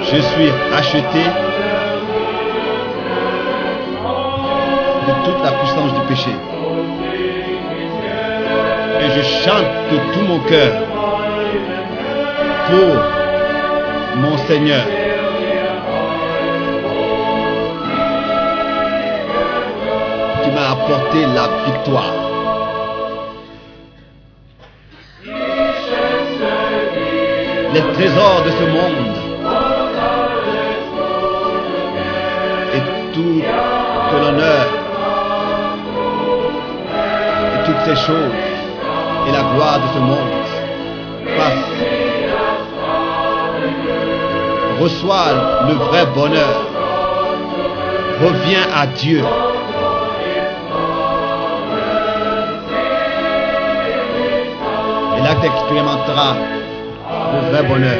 Je suis racheté de toute la puissance du péché. Et je chante de tout mon cœur pour mon Seigneur. Qui m'a apporté la victoire. Les trésors de ce monde et tout l'honneur et toutes ces choses et la gloire de ce monde passe. Reçois le vrai bonheur. Reviens à Dieu. Et là, tu expérimenteras vrai bonheur.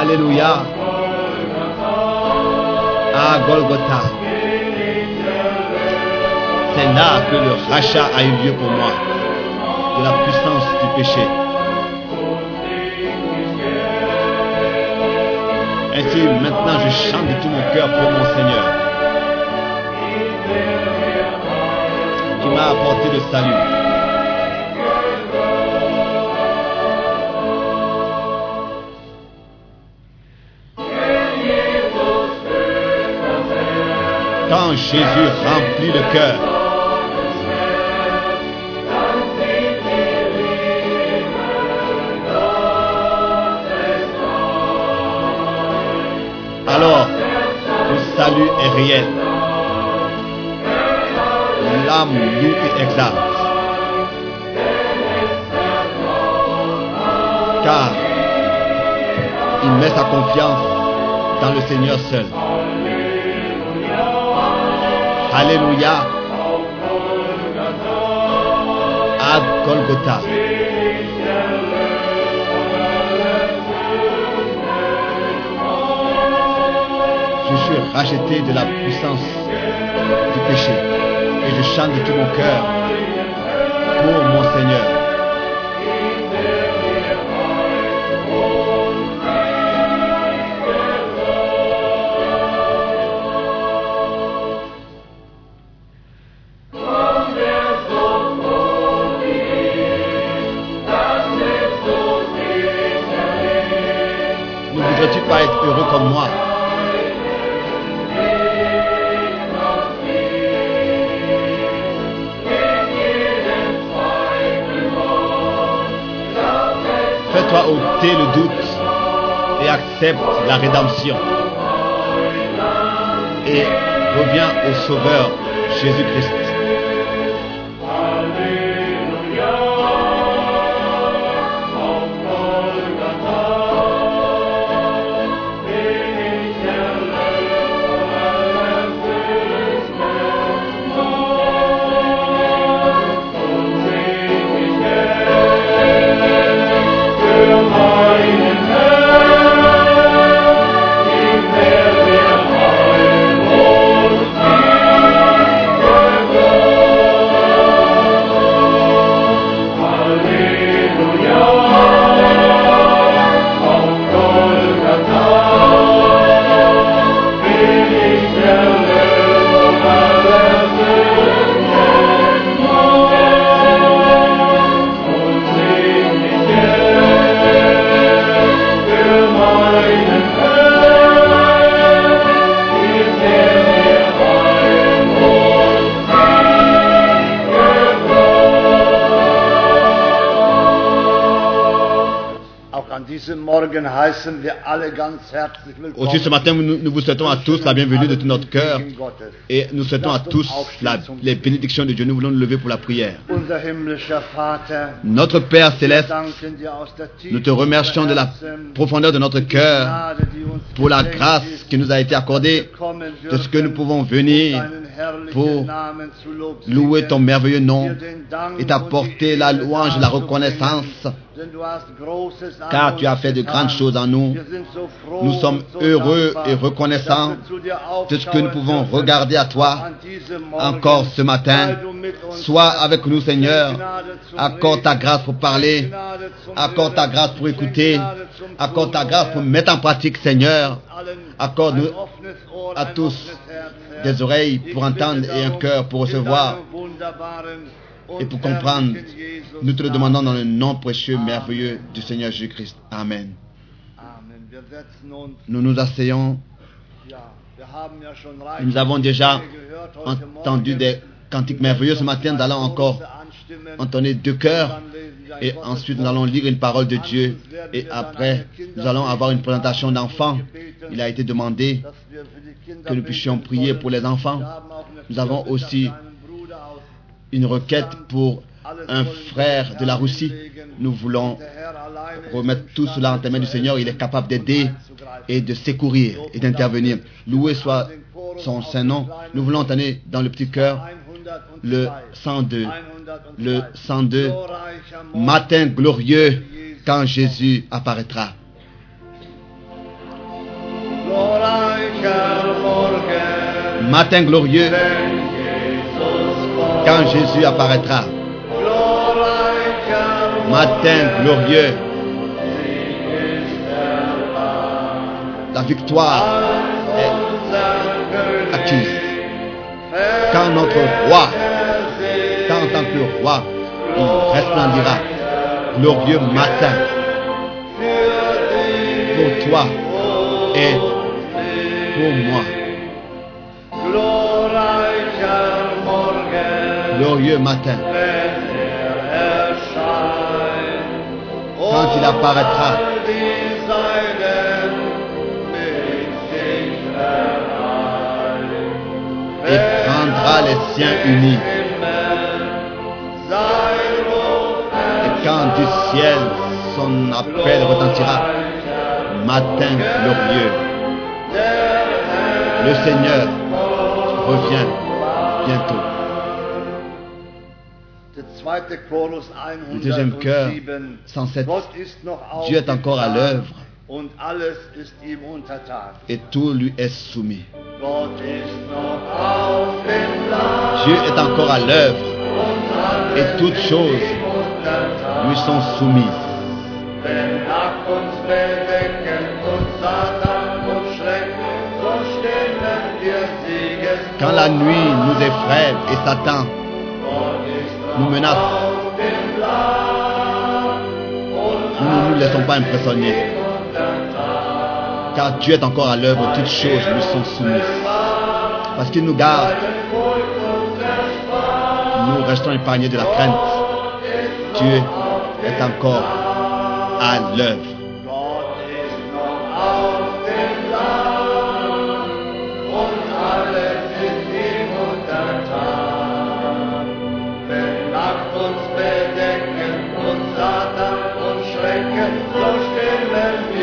Alléluia. À Golgotha. C'est là que le rachat a eu lieu pour moi de la puissance du péché. Ainsi, maintenant, je chante de tout mon cœur pour mon Seigneur, qui m'a apporté le salut. Jésus remplit le cœur, alors le salut est réel. L'âme loue et exalte. Car il met sa confiance dans le Seigneur seul. Alléluia. À Golgotha. Je suis racheté de la puissance du péché. Et je chante de tout mon cœur pour mon Seigneur. Le doute et accepte la rédemption. Et reviens au Sauveur Jésus-Christ. Aussi ce matin, nous, nous vous souhaitons à tous la bienvenue de tout notre cœur et nous souhaitons à tous la- les bénédictions de Dieu. Nous voulons nous lever pour la prière. Notre Père céleste, nous te remercions de la profondeur de notre cœur pour la grâce qui nous a été accordée, de ce que nous pouvons venir pour louer ton merveilleux nom et t'apporter la louange, la reconnaissance car tu as fait de grandes choses en nous. Nous sommes heureux et reconnaissants de ce que nous pouvons regarder à toi encore ce matin. Sois avec nous, Seigneur. Accorde ta grâce pour parler? Accorde ta grâce pour écouter? Accorde ta grâce pour mettre en pratique, Seigneur? Accorde-nous Ohr, à tous des oreilles pour entendre et un cœur pour recevoir et pour comprendre. Nous te le demandons dans le nom précieux, merveilleux du Seigneur Jésus-Christ. Amen. Nous nous asseyons. Nous avons déjà entendu des cantiques merveilleux. Ce matin, nous allons encore entonner deux chœurs. Et ensuite, nous allons lire une parole de Dieu. Et après, nous allons avoir une présentation d'enfants. Il a été demandé que nous puissions prier pour les enfants. Nous avons aussi une requête pour un frère de la Russie. Nous voulons remettre tout cela en tes mains du Seigneur. Il est capable d'aider et de secourir et d'intervenir. Loué soit son Saint-Nom. Nous voulons entonner dans le petit cœur le 102. Le 102. Matin glorieux quand Jésus apparaîtra. Matin glorieux quand Jésus apparaîtra. Matin glorieux. La victoire est acquise. Quand notre roi, quand en tant que roi, il resplendira. Glorieux matin pour toi et pour moi. Glorieux matin quand il apparaîtra. Et prendra les siens unis. Et quand du ciel son appel retentira, matin glorieux, le Seigneur revient bientôt. Le deuxième cœur, 107. Dieu est encore à l'œuvre et tout lui est soumis. Dieu est encore à l'œuvre et toutes choses lui sont soumises. Quand la nuit nous effraie et Satan nous menace, auf dem Land und nous ne nous laissons pas impressionner. Car Dieu est encore à l'œuvre, toutes choses lui sont soumises. Parce qu'il nous garde, nous restons épargnés de la crainte. Dieu est encore à l'œuvre.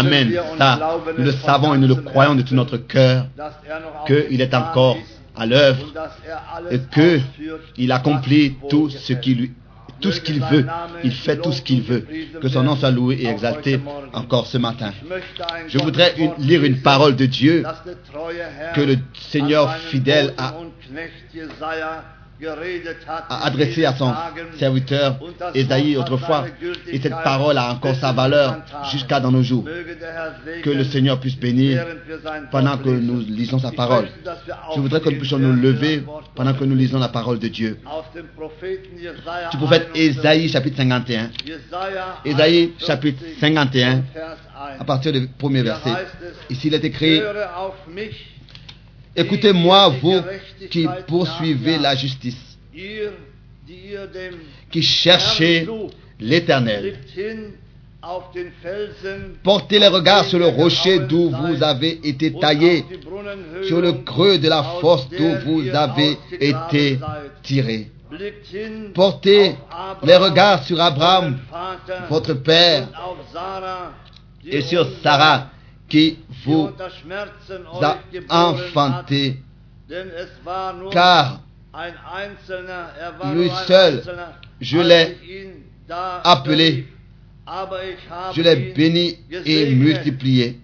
Amen. Ça, nous le savons et nous le croyons de tout notre cœur qu'il est encore à l'œuvre et que ausführt, il accomplit tout ce qu'il veut. Il fait tout ce qu'il veut. Que son nom soit loué et exalté encore ce matin. Je voudrais lire une parole de Dieu que le Seigneur fidèle a, a adressé à son serviteur hat autrefois. Et cette parole a encore sa valeur jusqu'à dans nos jours. Que le Seigneur puisse bénir pendant que nous lisons sa parole. Je voudrais que nous puissions nous lever pendant que nous lisons la parole de Dieu. Du prophète 51, Ésaïe chapitre 51. Jesaja Ésaïe 51, chapitre 51 Vers 1. à partir du premier verset. Ici il est écrit Écoutez-moi, vous qui poursuivez la justice, qui cherchez l'éternel. Portez les regards sur le rocher d'où vous avez été taillé, sur le creux de la der d'où vous avez été tiré. Portez les regards sur Abraham, votre père, et sur Sarah qui vous a enfanté, car er lui seul, je l'ai appelé, je l'ai béni et multiplié.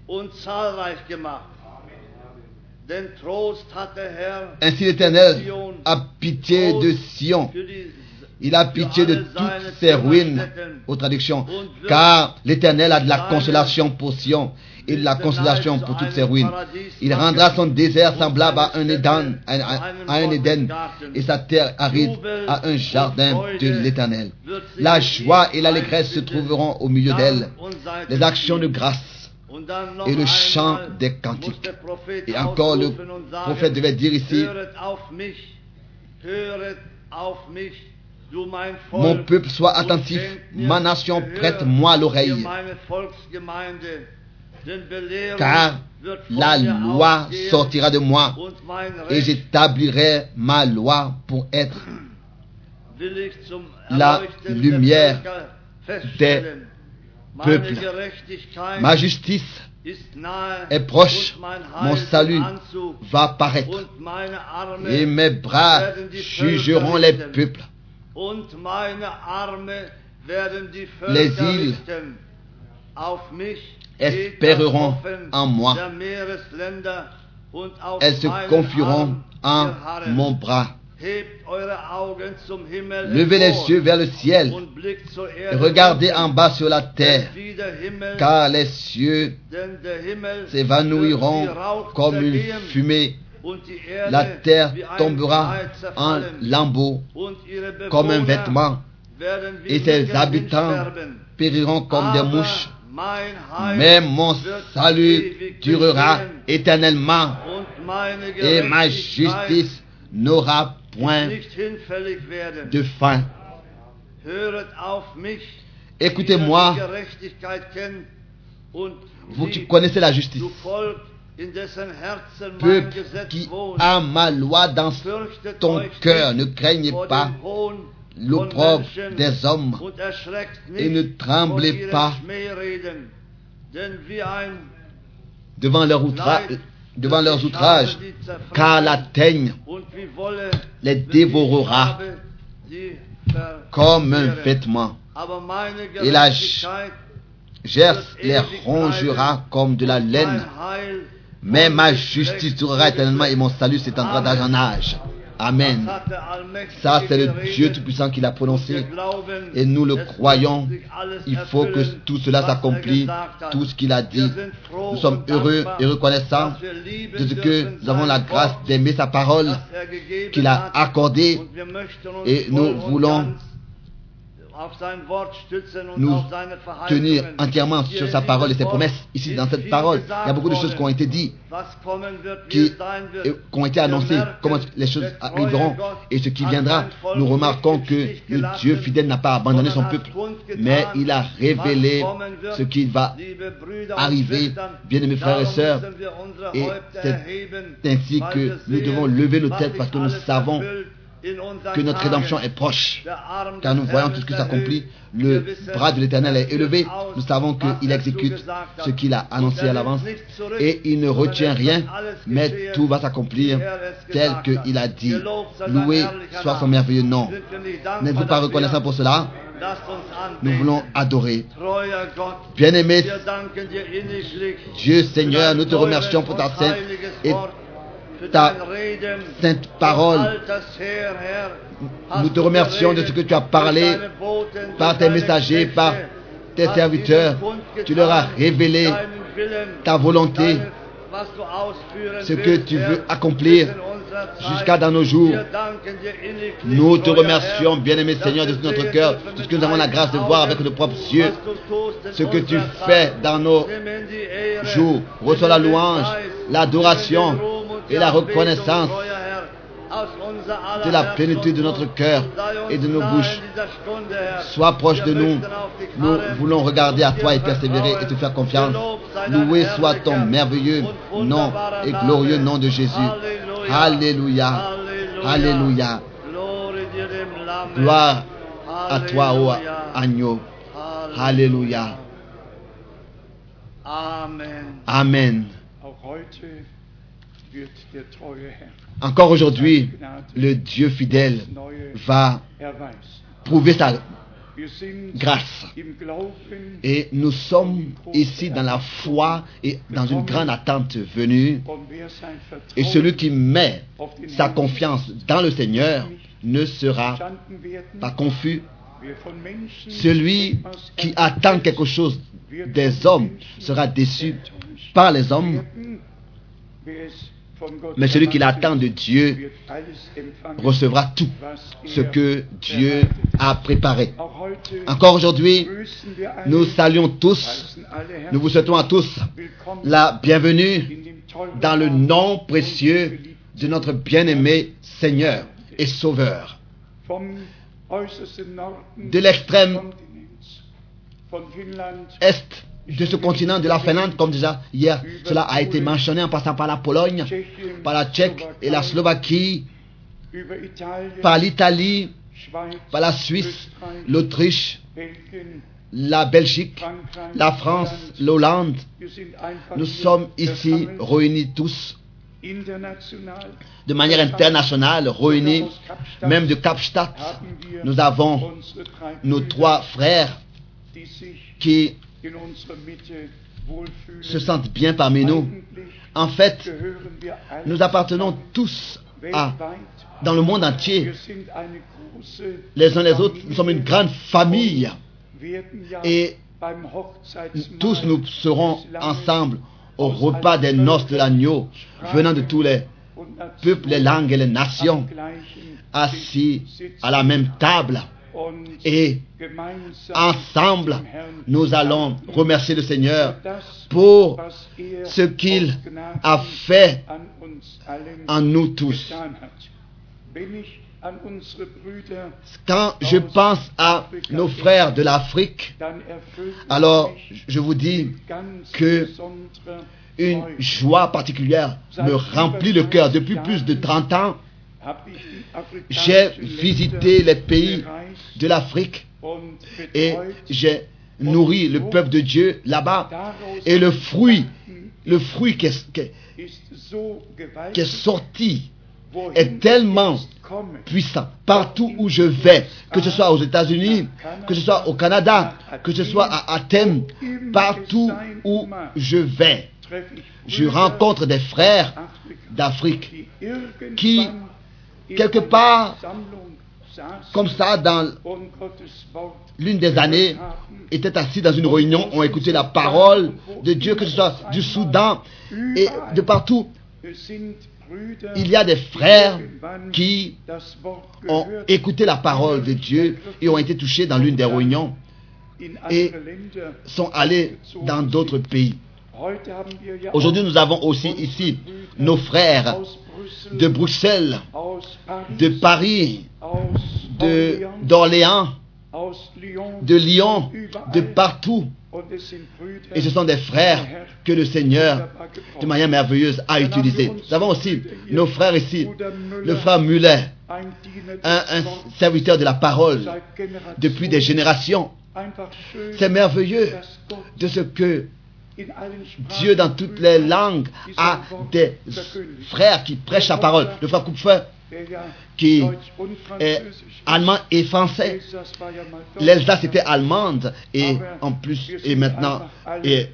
Ainsi l'Éternel a pitié de Sion. Il a pitié de toutes ses ruines, aux traductions, car l'Éternel a de la consolation pour Sion et de la consolation pour toutes ses ruines. Il rendra son désert semblable à un Éden, à, un Éden et sa terre aride à un jardin de l'Éternel. La joie et l'allégresse se trouveront au milieu d'elle, les actions de grâce et le chant des cantiques. Et encore le prophète devait dire ici, Mon peuple, und attentif. Ma nation, prête-moi l'oreille. Car la loi sortira de moi et j'établirai ma loi pour être la lumière. Meine peuples. Ma justice est proche, mon salut va paraître et mes bras jugeront les peuples. Les îles espéreront en moi. Elles se confieront en mon bras. Levez les yeux vers le ciel et regardez en bas sur la terre, car les cieux s'évanouiront comme une fumée. La terre tombera en lambeaux comme un vêtement et ses habitants périront comme des mouches. Mais mon salut durera éternellement et ma justice n'aura point de fin. Écoutez-moi, vous qui connaissez la justice, peuple qui a ma loi dans ton cœur, ne craignez pas l'opprobre des hommes et ne tremblez pas devant, leurs outrages, car la teigne les dévorera comme un vêtement. Et la Gers les rongera comme de la laine. Mais ma justice durera éternellement et mon salut s'étendra d'âge en âge. Amen. Ça, c'est le. Dieu Tout-Puissant qui l'a prononcé. Et nous le croyons. Il faut que tout cela s'accomplisse, tout ce qu'il a dit. Nous sommes heureux et reconnaissants de ce que nous avons la grâce d'aimer sa parole qu'il a accordée et nous voulons nous tenir entièrement sur sa parole et ses promesses. Ici, dans cette parole, il y a beaucoup de choses qui ont été dites, qui, qui ont été annoncées, comment les choses arriveront et ce qui viendra. Nous remarquons que le Dieu fidèle n'a pas abandonné son peuple, mais il a révélé ce qu'il va arriver. Bien-aimés frères et sœurs, et c'est ainsi que nous devons lever nos têtes parce que nous savons que notre rédemption est proche. Car nous voyons tout ce qui s'accomplit. Le bras de l'Éternel est élevé. Nous savons qu'il exécute ce qu'il a annoncé à l'avance. Et il ne retient rien, mais tout va s'accomplir tel qu'il a dit. Loué soit son merveilleux nom. N'êtes-vous pas reconnaissant pour cela? Nous voulons adorer. Bien-aimé Dieu Seigneur, nous te remercions pour ta sainte et ta sainte parole. Nous te remercions de ce que tu as parlé par tes messagers, par tes serviteurs. Tu leur as révélé ta volonté, ce que tu veux accomplir jusqu'à dans nos jours. Nous te remercions, bien-aimé Seigneur, de tout notre cœur, de ce que nous avons la grâce de voir avec nos propres yeux, ce que tu fais dans nos jours. Reçois la louange, l'adoration et la reconnaissance. de la plénitude de notre cœur et de nos bouches. Sois proche de nous. Nous voulons regarder à toi et persévérer et te faire confiance. Loué soit ton merveilleux nom et glorieux nom de Jésus. Alléluia. Alléluia. Gloire à toi, ô agneau. Alléluia. Amen. Amen. Encore aujourd'hui, le Dieu fidèle va prouver sa grâce. Et nous sommes ici dans la foi et dans une grande attente venue. Et celui qui met sa confiance dans le Seigneur ne sera pas confus. Celui qui attend quelque chose des hommes sera déçu par les hommes, mais celui qui l'attend de Dieu recevra tout ce que Dieu a préparé. Encore aujourd'hui, nous saluons tous, nous vous souhaitons à tous la bienvenue dans le nom précieux de notre bien-aimé Seigneur et Sauveur. De l'extrême est de ce continent de la Finlande, comme déjà hier cela a été mentionné en passant par la Pologne, par la Tchèque et la Slovaquie, par l'Italie, par la Suisse, l'Autriche, la Belgique, la France, Holland. l'Hollande. Nous sommes ici réunis tous de manière internationale, réunis même de Kapstadt. Nous avons nos trois frères qui se sentent bien parmi nous. En fait, nous appartenons tous à, dans le monde entier, les uns les autres, nous sommes une grande famille. Et tous nous serons ensemble au repas des noces de l'agneau, venant de tous les peuples, les langues et les nations, assis à la même table. Et ensemble, nous allons remercier le Seigneur pour ce qu'il a fait en nous tous. Quand je pense à nos frères de l'Afrique, alors je vous dis, que une joie particulière me remplit le cœur. Depuis plus de 30 ans, j'ai visité les pays de l'Afrique et j'ai nourri le peuple de Dieu là-bas. Et le fruit, le fruit qui est, qui est- qui sorti est tellement puissant. Partout où je vais, que ce soit aux États-Unis, que ce soit au Canada, que ce soit à Athènes, partout où je vais, je rencontre des frères d'Afrique qui, quelque part, comme ça, dans l'une des années, étaient assis dans une réunion, ont écouté la parole de Dieu, que ce soit du Soudan et de partout. Il y a des frères qui ont écouté la parole de Dieu et ont été touchés dans l'une des réunions, et sont allés dans d'autres pays. Aujourd'hui, nous avons aussi ici nos frères de Bruxelles, de Paris, de- d'Orléans, de Lyon, de partout. Et ce sont des frères que le Seigneur, de manière merveilleuse, a utilisés. Nous avons aussi nos frères ici, le frère Muller, un, serviteur de la parole depuis des générations. C'est merveilleux de ce que Dieu, dans toutes les langues, a des frères qui prêchent sa parole. Le frère Kupfer, qui est allemand et français. L'Elsace était allemande et en plus, et maintenant, et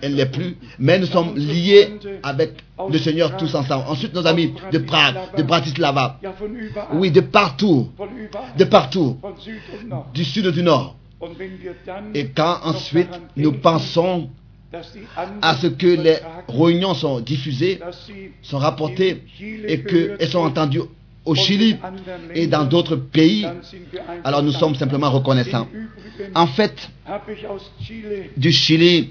elle n'est plus. Mais nous sommes liés avec le Seigneur tous ensemble. Ensuite, nos amis de Prague, de Bratislava, oui, de partout, de partout, du sud et du nord. Et quand ensuite nous pensons à ce que les réunions sont diffusées, sont rapportées et qu'elles sont entendues au Chili et dans d'autres pays, alors nous sommes simplement reconnaissants. En fait, du Chili,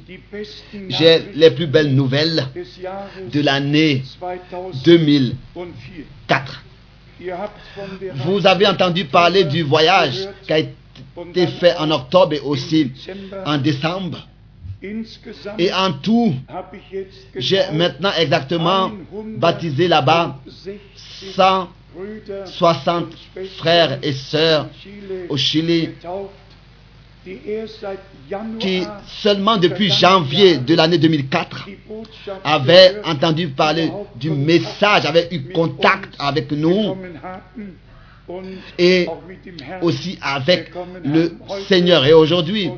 j'ai les plus belles nouvelles de l'année 2004. 2004. Ihr habt von der Vous avez entendu parler du voyage qui a été fait en octobre et aussi en décembre. Et en tout, j'ai maintenant exactement baptisé là-bas 160 Brüder 160 und Schwestern frères et sœurs au Chili qui seulement depuis janvier de l'année 2004 die Botschaft avaient entendu parler du message, avaient eu contact avec nous et aussi avec le Seigneur. Et aujourd'hui,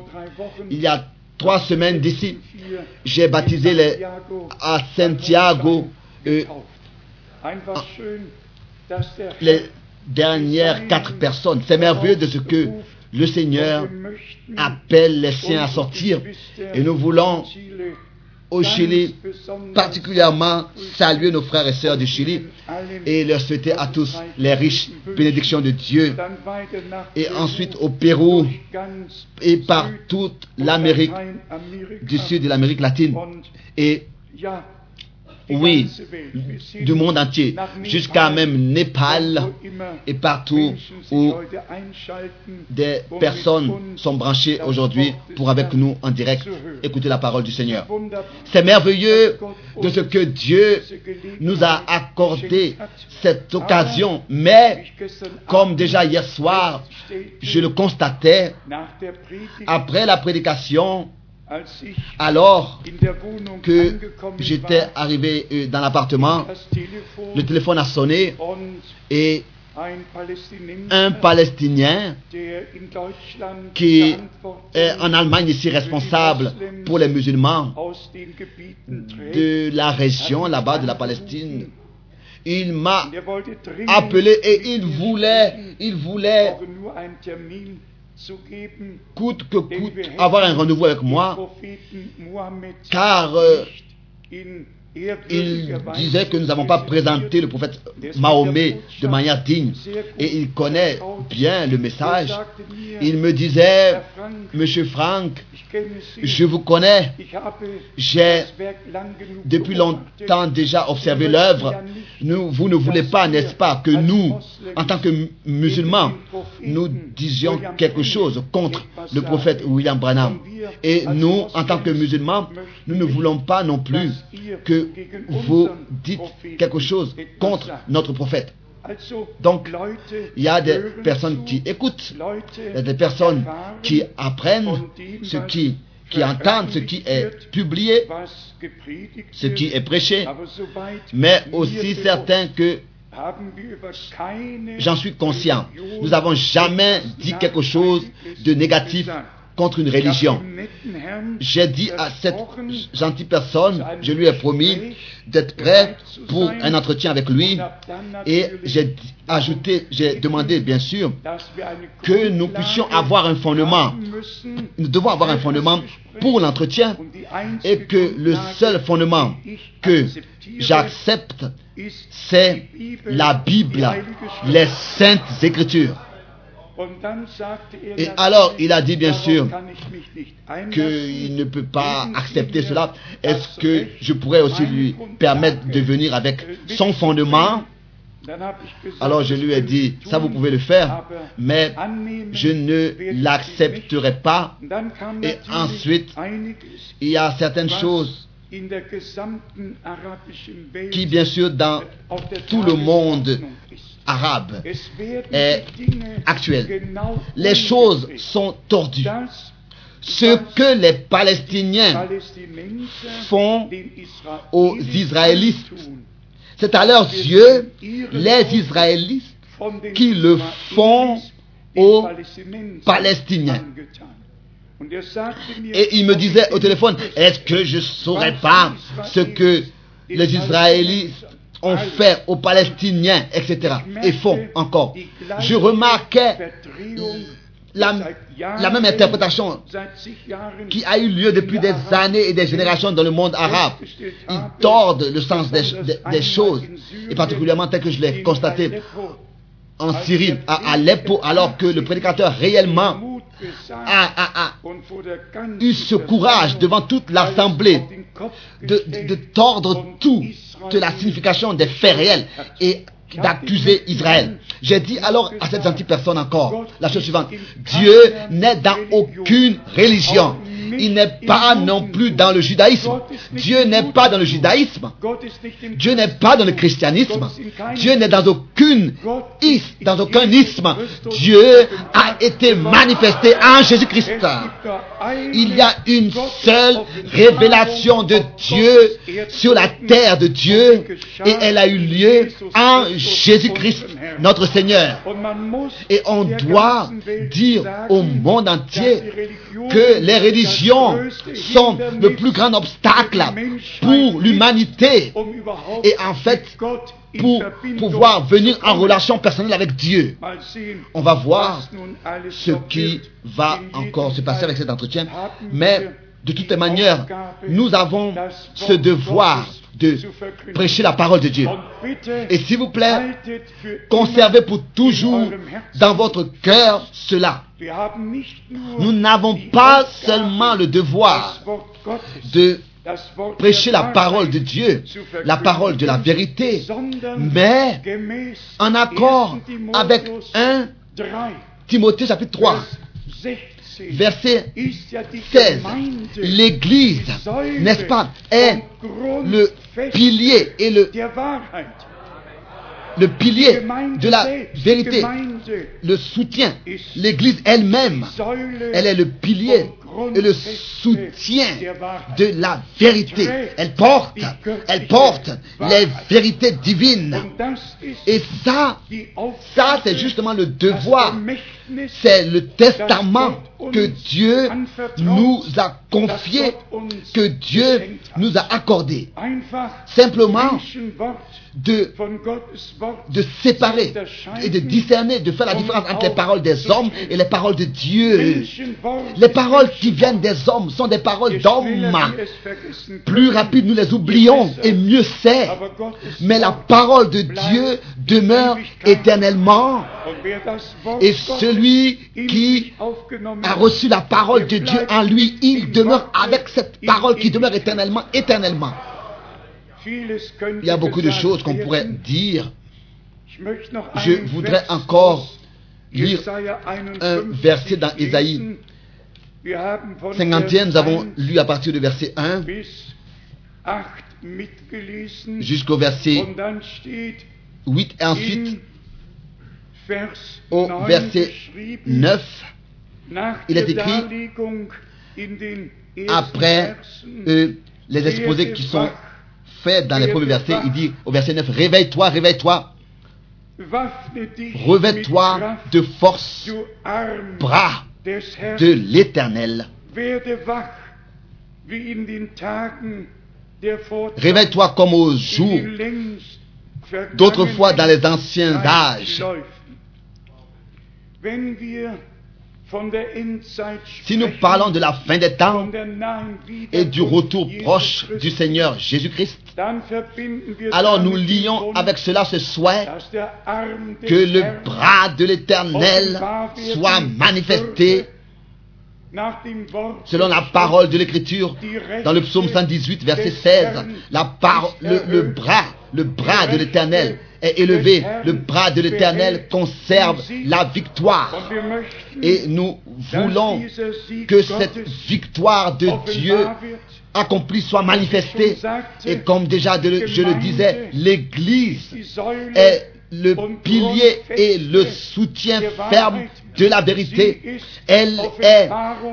il y a trois semaines d'ici, j'ai baptisé les, à Santiago euh, les dernières quatre personnes. C'est merveilleux de ce que le Seigneur appelle les siens à sortir. Et nous voulons au Chili particulièrement saluer nos frères et sœurs du Chili et leur souhaiter à tous les riches bénédictions de Dieu. Et ensuite au Pérou et par toute l'Amérique du Sud de l'Amérique latine. Et oui, du monde entier, jusqu'à même Népal et partout où des personnes sont branchées aujourd'hui pour avec nous en direct écouter la parole du Seigneur. C'est merveilleux de ce que Dieu nous a accordé cette occasion, mais comme déjà hier soir, je le constatais, après la prédication, alors que j'étais arrivé euh, dans l'appartement, le téléphone a sonné et un Palestinien qui est en Allemagne ici responsable pour les musulmans de la région là-bas de la Palestine, il m'a appelé et il voulait, il voulait coûte que coûte avoir un rendez-vous avec moi, car euh, il disait que nous n'avons pas présenté le prophète Mahomet de manière digne. Et il connaît bien le message. Il me disait, Monsieur Frank, je vous connais. J'ai depuis longtemps déjà observé l'œuvre. Vous ne voulez pas, n'est-ce pas, que nous, en tant que musulmans, nous disions quelque chose contre le prophète William Branham. Et nous, en tant que musulmans, nous ne voulons pas non plus que vous dites quelque chose contre notre prophète. Donc, il y a des personnes qui écoutent, il y a des personnes qui apprennent ce qui, qui entendent ce qui est publié, ce qui est prêché, mais aussi certains que j'en suis conscient. Nous n'avons jamais dit quelque chose de négatif contre une religion. J'ai dit à cette gentille personne, je lui ai promis d'être prêt pour un entretien avec lui et j'ai ajouté, j'ai demandé bien sûr que nous puissions avoir un fondement. Nous devons avoir un fondement pour l'entretien et que le seul fondement que j'accepte, c'est la Bible, les saintes écritures. Et alors, il a dit bien sûr qu'il ne peut pas accepter cela. Est-ce que je pourrais aussi lui permettre de venir avec son fondement? alors je lui ai dit, ça vous pouvez le faire, mais je ne l'accepterai pas. Et ensuite, il y a certaines choses qui, bien sûr, dans tout le monde arabe est actuel. Les choses sont tordues. Ce que les Palestiniens font aux Israélites, c'est à leurs yeux les Israélites qui le font aux Palestiniens. Et il me disait au téléphone, est-ce que je ne saurais pas ce que les Israélites fait aux Palestiniens, etc. Et font encore. Je remarquais la, même interprétation qui a eu lieu depuis des années et des générations dans le monde arabe. Ils tordent le sens des, des choses, et particulièrement tel que je l'ai constaté en Syrie, à Aleppo, alors que le prédicateur réellement a, a, a, eu ce courage devant toute l'assemblée de, tordre tout de la signification des faits réels et d'accuser Israël. J'ai dit alors à cette gentille personne encore la chose suivante. Dieu n'est dans aucune religion. Il n'est pas non plus dans le judaïsme. Dieu n'est pas dans le judaïsme. Dieu n'est pas dans le christianisme. Dieu n'est dans aucune is, dans aucun isme. Dieu a été manifesté en Jésus-Christ. Il y a une seule révélation de Dieu sur la terre de Dieu et elle a eu lieu en Jésus-Christ, notre Seigneur. Et on doit dire au monde entier que les religions sont le plus grand obstacle pour l'humanité et en fait pour pouvoir venir en relation personnelle avec Dieu. On va voir ce qui va encore se passer avec cet entretien, mais de toutes les manières, nous avons ce devoir de prêcher la parole de Dieu. Et s'il vous plaît, conservez pour toujours dans votre cœur cela. Nous n'avons pas seulement le devoir de prêcher la parole de Dieu, la parole de la vérité, mais en accord avec 1 Timothée chapitre 3, verset 16. L'Église, n'est-ce pas, est le pilier et le, le pilier de la vérité, le soutien. L'Église elle-même, elle est le pilier et le soutien de la vérité. Elle porte, elle porte les vérités divines. Et ça, ça c'est justement le devoir, c'est le testament que Dieu nous a confié, que Dieu nous a accordé. Simplement de, de séparer et de discerner, de faire la différence entre les paroles des hommes et les paroles de Dieu. Les paroles qui viennent des hommes sont des paroles d'hommes. Plus rapide nous les oublions et mieux c'est. Mais la parole de Dieu demeure éternellement. Et celui qui a reçu la parole de Dieu en lui, il demeure avec cette parole qui demeure éternellement, éternellement. Il y a beaucoup de choses qu'on pourrait dire. Je voudrais encore lire un verset dans Ésaïe 51. Nous avons lu à partir du verset 1 jusqu'au verset 8 et ensuite au verset 9, il est écrit après euh, les exposés qui sont faits dans les premiers versets, il dit au verset 9, réveille-toi, réveille-toi, revêt-toi de force, bras de l'éternel. Réveille-toi comme au jour. d'autrefois dans les anciens âges. Si nous parlons de la fin des temps et du retour proche du Seigneur Jésus-Christ, alors nous lions avec cela ce souhait que le bras de l'Éternel soit manifesté selon la parole de l'Écriture dans le psaume 118, verset 16. La par, le, le bras, le bras de l'Éternel est élevé. Le bras de l'Éternel conserve la victoire. Et nous voulons que cette victoire de Dieu accomplie soit manifestée. Et comme déjà je le disais, l'Église est le pilier et le soutien ferme de la vérité. Elle est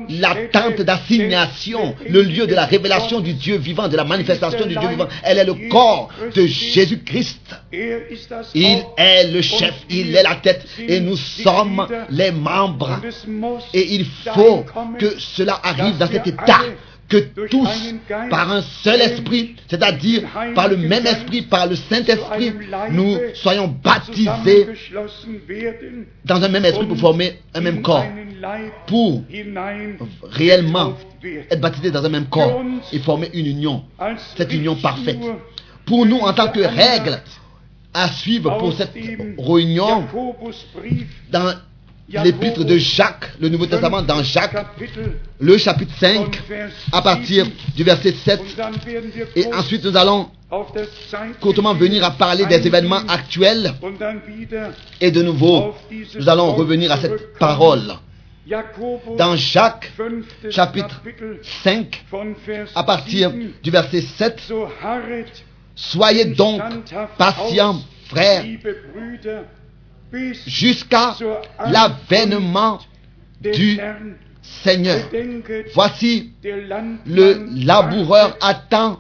la tente d'assignation, le lieu de la révélation du Dieu vivant, de la manifestation du Dieu vivant. Elle est le corps de Jésus-Christ. Il est le chef, il est la tête et nous sommes les membres. Et il faut que cela arrive dans cet état que tous, par un seul esprit, c'est-à-dire par le même esprit, par le Saint-Esprit, nous soyons baptisés dans un même esprit pour former un même corps. Pour réellement être baptisés dans un même corps et former une union, cette union parfaite. Pour nous, en tant que règle à suivre pour cette réunion, dans l'épître de Jacques, le Nouveau Testament dans Jacques, le chapitre 5, à partir du verset 7. Et ensuite, nous allons courtement venir à parler des événements actuels et de nouveau, nous allons revenir à cette parole. Dans Jacques chapitre Kapitel 5, von Vers à partir 7, du verset 7, so harret Soyez donc patients, frères, jusqu'à l'avènement du Seigneur. Voici le laboureur attend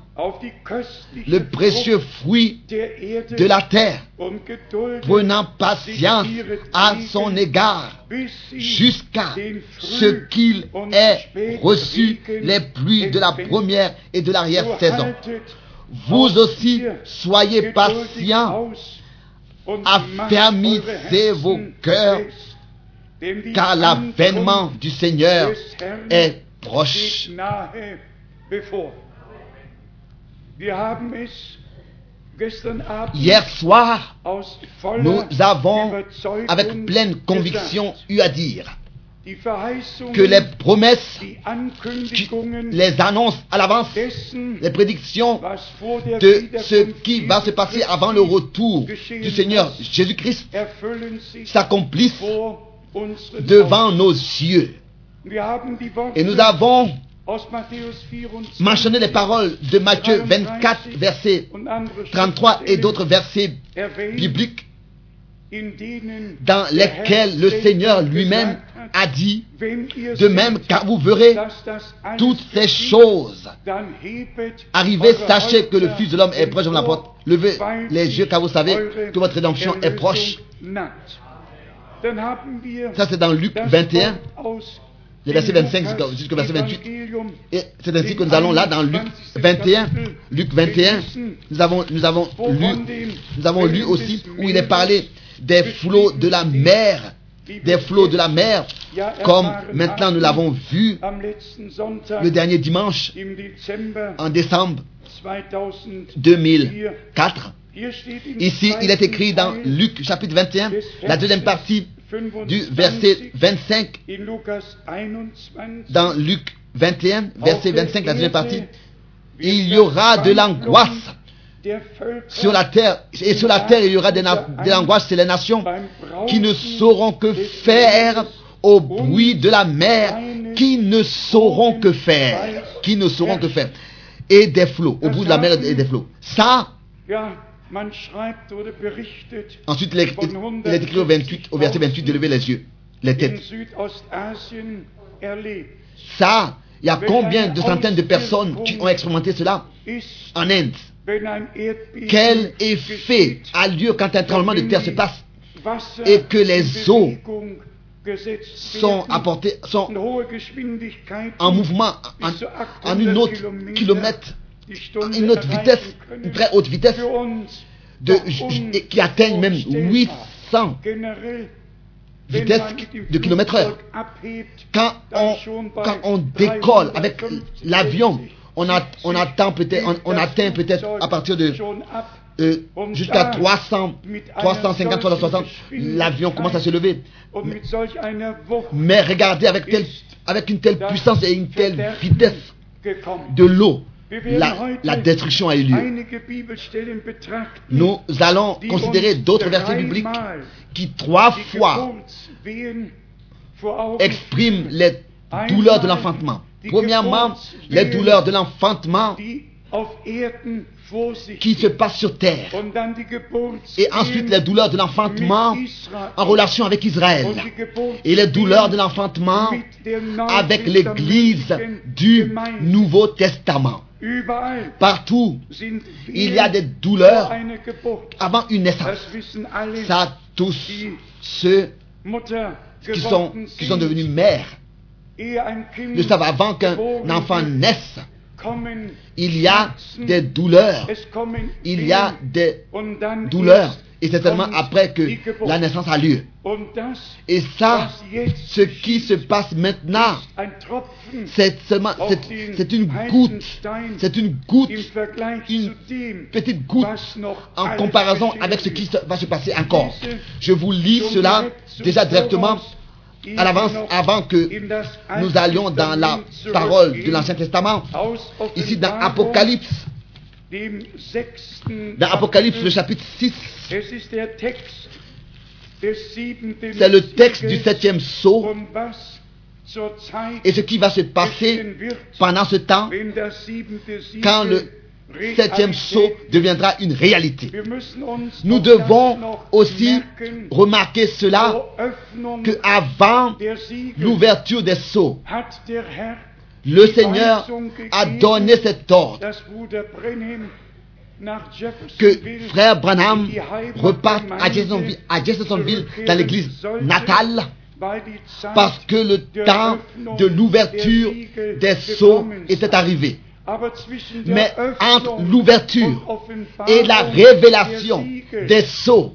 le précieux fruit de la terre, prenant patience à son égard jusqu'à ce qu'il ait reçu les pluies de la première et de So l'arrière-saison. Vous aussi, soyez patients, affermissez vos cœurs, car l'avènement du Seigneur est proche. Hier soir, nous avons, avec pleine conviction, eu à dire que les promesses, les annonces à l'avance, les prédictions de ce qui va se passer avant le retour du Seigneur ist, Jésus-Christ s'accomplissent devant nos yeux. Et nous avons aus Matthäus 24 mentionné les paroles de Matthieu 24, versets und andere 33 et d'autres versets bibliques dans lesquels le Seigneur lui-même a dit, de même car vous verrez toutes ces choses arriver, sachez que le Fils de l'homme est proche de la porte. Levez les yeux car vous savez que votre rédemption est proche. Ça c'est dans Luc das 21, Wort aus le verset dem 25 Lukas jusqu'au verset 28. Evangelium. Et c'est ainsi que nous allons là dans Luc 21, Luc 21, nous avons, nous avons lu, nous avons lu aussi où il est parlé des flots de la mer, des flots de la mer, comme maintenant nous l'avons vu le dernier dimanche en décembre 2004. 2004. Hier steht im Ici, il est écrit dans Luc chapitre 21, des la deuxième partie du 25 verset 25, in Lukas 21 dans Luc 21, verset Auf der 25, la deuxième partie, il y aura de l'angoisse sur la terre, et sur la terre il y aura de, na- de l'angoisse chez les nations qui ne sauront que des faire au bruit de la mer, qui ne sauront que faire, qui ne sauront que faire, et des flots, au bout de la mer et des flots. Ça, ensuite il est, écrit au 28, au verset 28 de lever les yeux, les têtes. Ça, il y a combien de centaines de personnes qui ont expérimenté cela en Inde? Quel effet a lieu quand un tremblement de terre se passe et que les eaux sont apportées, sont en mouvement, en, une 800 autre kilomètre, une autre vitesse, une très haute vitesse, de, qui atteignent même unvorstellbar. 800 Generell, wenn vitesses man mit dem de kilomètre heure. Quand on, quand on décolle avec l'avion, on, a- on attend peut-être, on, atteint peut-être à partir de euh, jusqu'à 300, 350, 360, l'avion commence à se lever. Mais regardez avec, une telle puissance et une telle vitesse de l'eau, la, la destruction a eu lieu. Nous allons considérer d'autres versets bibliques qui trois fois expriment les douleurs de l'enfantement. Premièrement, les douleurs de l'enfantement qui se passent sur terre. Et ensuite, les douleurs de l'enfantement en relation avec Israël. Et les douleurs de l'enfantement avec l'Église du. Nouveau Testament. Partout, il y a des douleurs avant une naissance. Ça tous ceux qui sont, qui sont devenus mères le savent avant qu'un enfant naisse. Il y a des douleurs. Il y a des douleurs. Et c'est seulement après que la naissance a lieu. Et ça, ce qui se passe maintenant, c'est seulement, c'est, une goutte, c'est une goutte, une petite goutte en comparaison avec ce qui va se passer encore. Je vous lis cela déjà directement avant que nous allions dans la parole de l'Ancien Testament. Ici dans Apocalypse, Dans Apocalypse, le chapitre 6, Es ist der Text des siebenten c'est le texte du septième sceau et ce qui va se passer pendant ce temps quand le septième Realität deviendra une réalité. Nous devons aussi remarquer cela que avant l'ouverture des sceaux, le Seigneur a donné cet ordre que frère Branham reparte à Jeffersonville, à Jeffersonville dans l'église natale parce que le temps de l'ouverture des sceaux était arrivé. Der Mais entre l'ouverture et la révélation des sceaux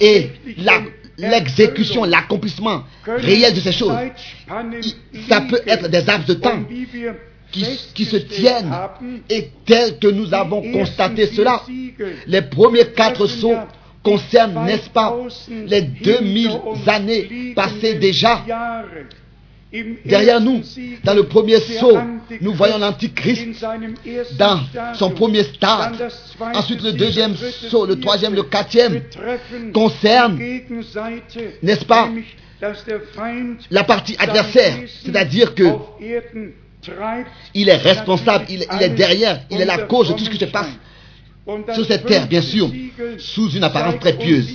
et la- l'exécution, l'accomplissement réel de ces choses, ça peut être des arbres de temps wir qui, qui se tiennent et tel que nous avons constaté cela, les premiers quatre sceaux concernent, n'est-ce pas, 2000 les 2000 hinter uns années passées déjà derrière nous. Dans le premier Antichrist nous voyons l'Antichrist dans son premier stade. Ensuite, le deuxième sceau, le troisième, le quatrième concerne, n'est-ce pas, la partie adversaire. C'est-à-dire que il est responsable, il, il est derrière, il est la cause de tout ce qui se passe sur cette terre, bien sûr, sous une apparence très pieuse.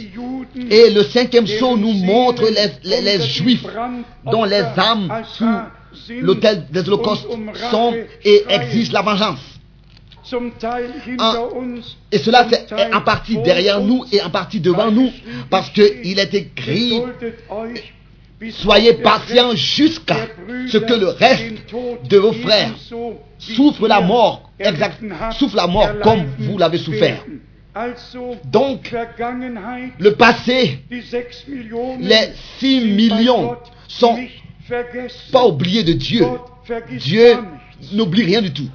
Et le cinquième sceau nous montre les, Juifs dont les âmes sous l'autel des holocaustes sont et exigent la vengeance. Et cela, Teil en partie derrière nous et en partie devant nous, parce qu'il est écrit, soyez patients jusqu'à ce que le reste de vos frères souffre la mort, exact, souffre la mort comme vous l'avez souffert. Donc, le passé, die 6 Millionen les 6 sind bei millions sont pas oubliés de Dieu. Dieu n'oublie rien du tout.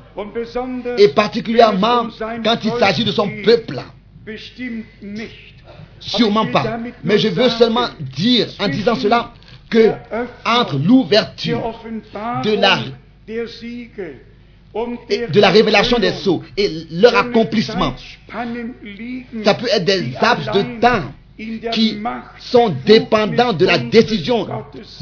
Et particulièrement um quand il s'agit de son peuple. Sûrement pas. Mais je veux seulement dire, en disant cela, entre l'ouverture de la- de la révélation des sceaux et leur accomplissement, ça peut être des laps de temps qui sont dépendants de la décision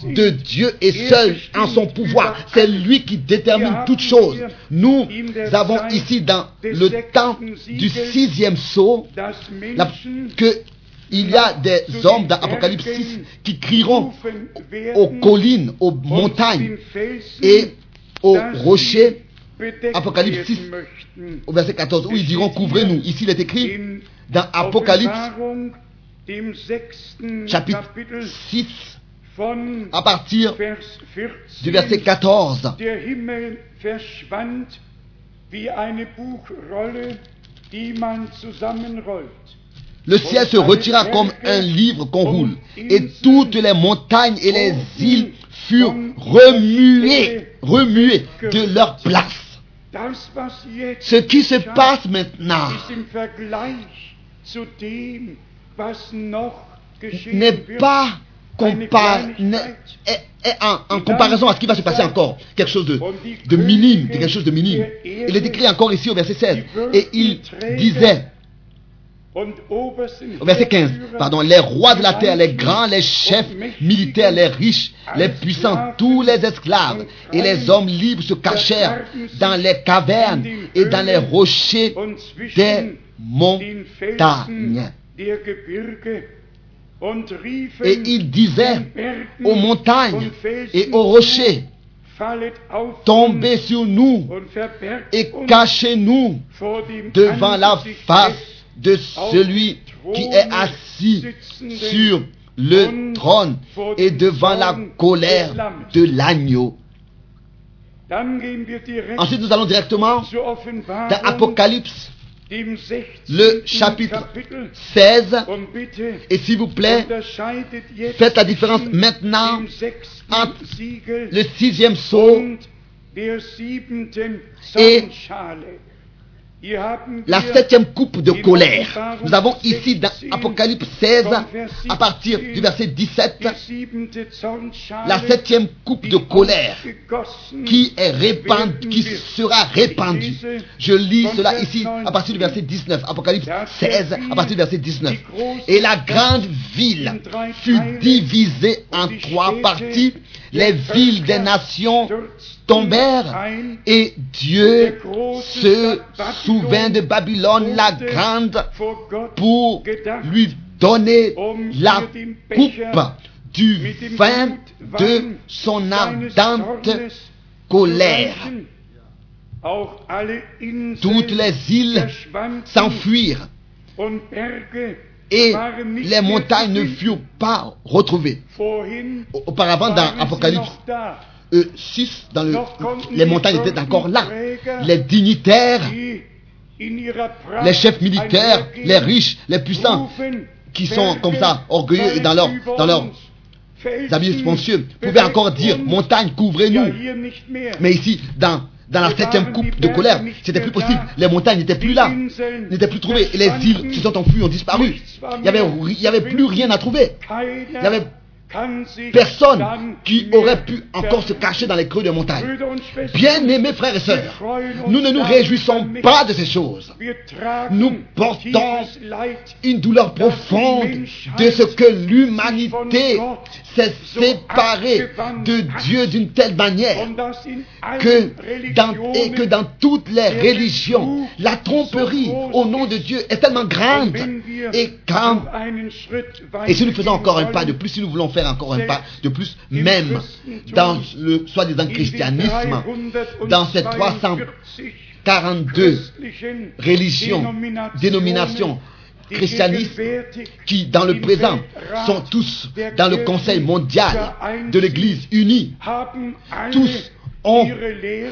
de Dieu et seul en son pouvoir. C'est lui qui détermine toutes choses. Nous avons ici dans le temps du sixième sceau que il y a des hommes dans Apocalypse 6 qui crieront aux collines, aux montagnes et aux rochers, Apocalypse 6, au verset 14, où ils diront couvrez-nous. Ici il est écrit dans Apocalypse chapitre 6 von à partir du verset 14. 14. Der Himmel verschwand wie eine Buchrolle, die man zusammenrollt. Le ciel se retira comme un livre qu'on roule, et toutes les montagnes et les îles furent remuées, remuées de leur place. Ce qui se passe maintenant n'est pas en, comparaison à ce qui va se passer encore, quelque chose de, minime, quelque chose de minime. Il est écrit encore ici au verset 16, et il disait, verset 15, Heerführer, pardon, les rois de la terre, les grands, les chefs militaires, les riches, les puissants, tous les esclaves et les hommes libres se cachèrent dans les cavernes et dans les rochers des montagnes. Et il disait aux montagnes et aux rochers, tombez sur nous et cachez-nous devant la face de celui qui est assis sur le trône et devant la colère de l'agneau. Ensuite, nous allons directement dans Apocalypse dem 16. le chapitre Kapitel. 16. Und bitte Et s'il vous plaît, faites la différence maintenant entre le sixième sceau Et. La septième coupe de colère. Nous avons ici dans Apocalypse 16, à partir du verset 17, la septième coupe de colère qui est répandue, qui sera répandue. Je lis cela ici à partir du verset 19, Apocalypse 16, à partir du verset 19. Et la grande ville fut divisée en trois parties. Les villes des nations tombèrent et Dieu se souvint de Babylone la grande pour lui donner la coupe du vin de son ardente colère. Toutes les îles s'enfuirent et les montagnes ne furent pas retrouvées. Auparavant, dans Apocalypse 6, dans le, les montagnes étaient encore là. Les dignitaires, les chefs militaires, les riches, les puissants, qui sont comme ça, orgueilleux et dans leur, dans leur habits pouvaient encore dire, montagne, couvrez-nous. Mais ici, dans dans la septième coupe de colère, c'était plus possible. Les montagnes n'étaient plus là, n'étaient plus trouvées. Et les îles se sont enfuies, ont disparu. Il n'y avait, il y avait plus rien à trouver. Il n'y avait personne qui aurait pu encore se cacher dans les creux de montagne. Bien-aimés frères et sœurs, nous ne nous réjouissons pas de ces choses. Nous portons une douleur profonde de ce que l'humanité s'est séparée de Dieu d'une telle manière que dans, et que dans toutes les religions, la tromperie au nom de Dieu est tellement grande. Et quand, et si nous faisons encore un pas de plus, si nous voulons faire encore un pas de plus, même dans le soi-disant christianisme, dans ces 342 religions, dénominations christianistes qui, dans le présent, sont tous dans le Conseil mondial de l'Église unie, tous ont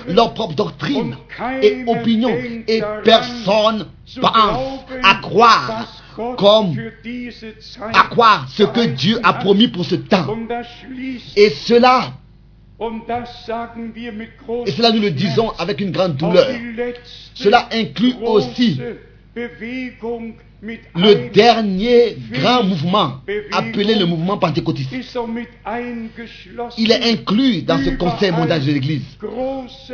leur propre doctrine et opinion et personne pense à croire comme à croire ce que Dieu a promis pour ce temps. Et cela, et cela nous le disons avec une grande douleur, cela inclut aussi le dernier grand mouvement, appelé le mouvement pentecôtiste. Il est inclus dans ce conseil mondial de l'Église.